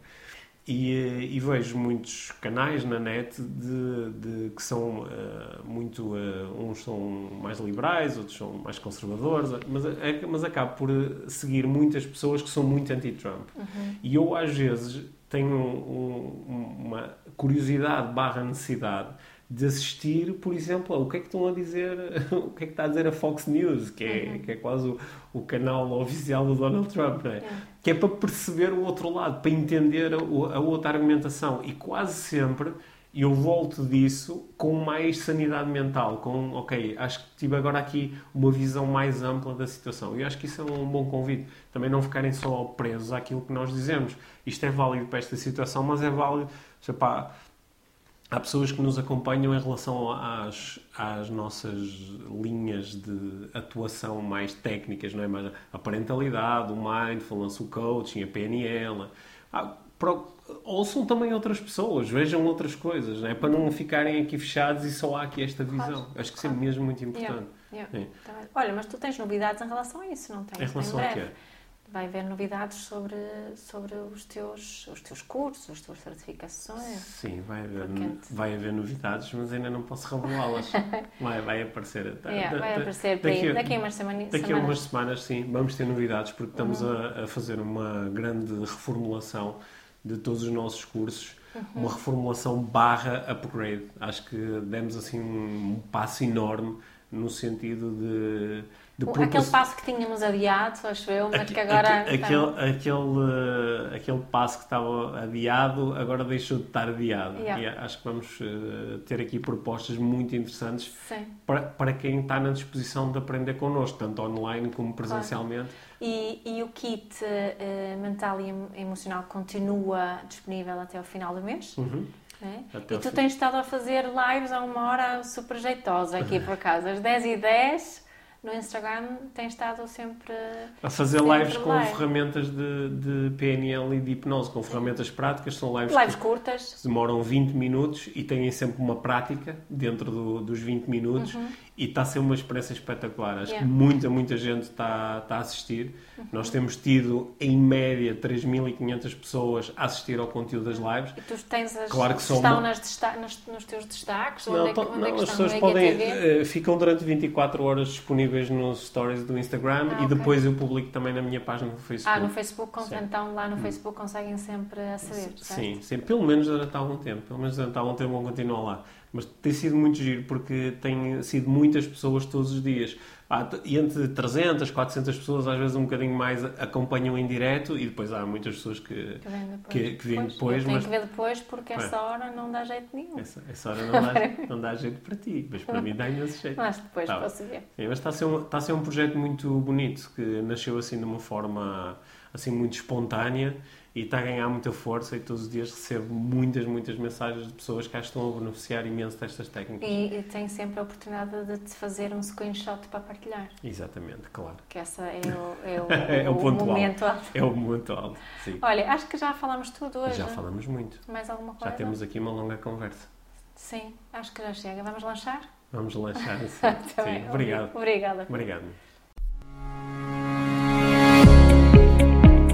E, e, vejo muitos canais na net de, de que são uh, muito. Uh, uns são mais liberais, outros são mais conservadores, mas, é, mas acabo por seguir muitas pessoas que são muito anti-Trump. Uhum. E eu, às vezes, tenho um, uma curiosidade barra necessidade de assistir, por exemplo, o que é que estão a dizer, *laughs* o que é que está a dizer a Fox News, que é, uhum. que é quase o, o, canal oficial do Donald Trump, não é? Que é para perceber o outro lado, para entender a, a outra argumentação. E quase sempre eu volto disso com mais sanidade mental, com, ok, acho que tive agora aqui uma visão mais ampla da situação. E acho que isso é um bom convite. Também não ficarem só presos àquilo que nós dizemos. Isto é válido para esta situação, mas é válido Pá, há pessoas que nos acompanham em relação às, às nossas linhas de atuação mais técnicas, não é? Mas a parentalidade, o mindfulness, o coaching, a PNL. Ah, pro, ouçam também outras pessoas, vejam outras coisas, não é? Para não ficarem aqui fechados e só há aqui esta visão. Acho que isso é mesmo muito importante. Yeah, yeah. É. Olha, mas tu tens novidades em relação a isso, não tens? Em relação a quê? Vai haver novidades sobre, sobre os, teus, os teus cursos, as tuas certificações. Sim, vai haver, vai haver novidades, mas ainda não posso revelá-las. *laughs* vai, vai aparecer. Yeah, vai aparecer daqui, daqui a umas semanas. Daqui a umas semanas, sim, vamos ter novidades, porque estamos uhum. a, a, fazer uma grande reformulação de todos os nossos cursos. Uhum. Uma reformulação barra upgrade. Acho que demos assim um passo enorme no sentido de Aquele passo que tínhamos adiado, acho eu, mas que agora. Aquele, aquele, aquele, aquele passo que estava adiado agora deixou de estar adiado. Yeah. E acho que vamos uh, ter aqui propostas muito interessantes para, para quem está na disposição de aprender connosco, tanto online como presencialmente. Claro. E, e o kit uh, mental e emocional continua disponível até o final do mês? Uhum. É? E tu tens estado a fazer lives a uma hora super jeitosa aqui *laughs* por casa, às 10h10 no Instagram tem estado sempre a fazer sempre lives com live. ferramentas de, de, PNL e de hipnose, com ferramentas práticas, são lives, lives curtas, demoram 20 minutos e têm sempre uma prática dentro do, dos 20 minutos uhum. E está a ser uma experiência espetacular. Acho yeah. que muita, muita gente está, está a assistir. Uhum. Nós temos tido, em média, 3.500 pessoas a assistir ao conteúdo das lives. E tu tens as claro que estão uma... nas nos, nos teus destaques? Não, onde é que, onde não, é que as pessoas podem, uh, ficam durante 24 horas disponíveis nos stories do Instagram ah, e okay. depois eu publico também na minha página no Facebook. Ah, no Facebook, então lá no hum. Facebook conseguem sempre aceder, certo? Sim, sim, pelo menos durante algum tempo. Pelo menos durante algum tempo vão continuar lá. Mas tem sido muito giro porque tem sido muitas pessoas todos os dias. Ah, entre 300, 400 pessoas, às vezes um bocadinho mais, acompanham em direto e depois há muitas pessoas que, que vêm depois. Que, que vêm depois mas... que ver depois porque é. essa é. hora não dá jeito nenhum. Essa, essa hora não dá, *laughs* não dá jeito para ti, mas para mim dá imenso jeito. Mas depois tá. posso ver. Sim, mas está a, ser um, está a ser um projeto muito bonito que nasceu assim de uma forma assim muito espontânea e está a ganhar muita força e todos os dias recebo muitas, muitas mensagens de pessoas que estão a beneficiar imenso destas técnicas. E, e tem sempre a oportunidade de te fazer um screenshot para partilhar. Exatamente, claro. Que essa é o, é o, *laughs* é o, o momento alto. alto. É o momento alto, sim. Olha, acho que já falamos tudo hoje. Já falamos muito. Mais alguma coisa? Já temos aqui uma longa conversa. Sim, acho que já chega. Vamos lanchar? Vamos lanchar, sim. *laughs* sim. Obrigado. Obrigada. Obrigado.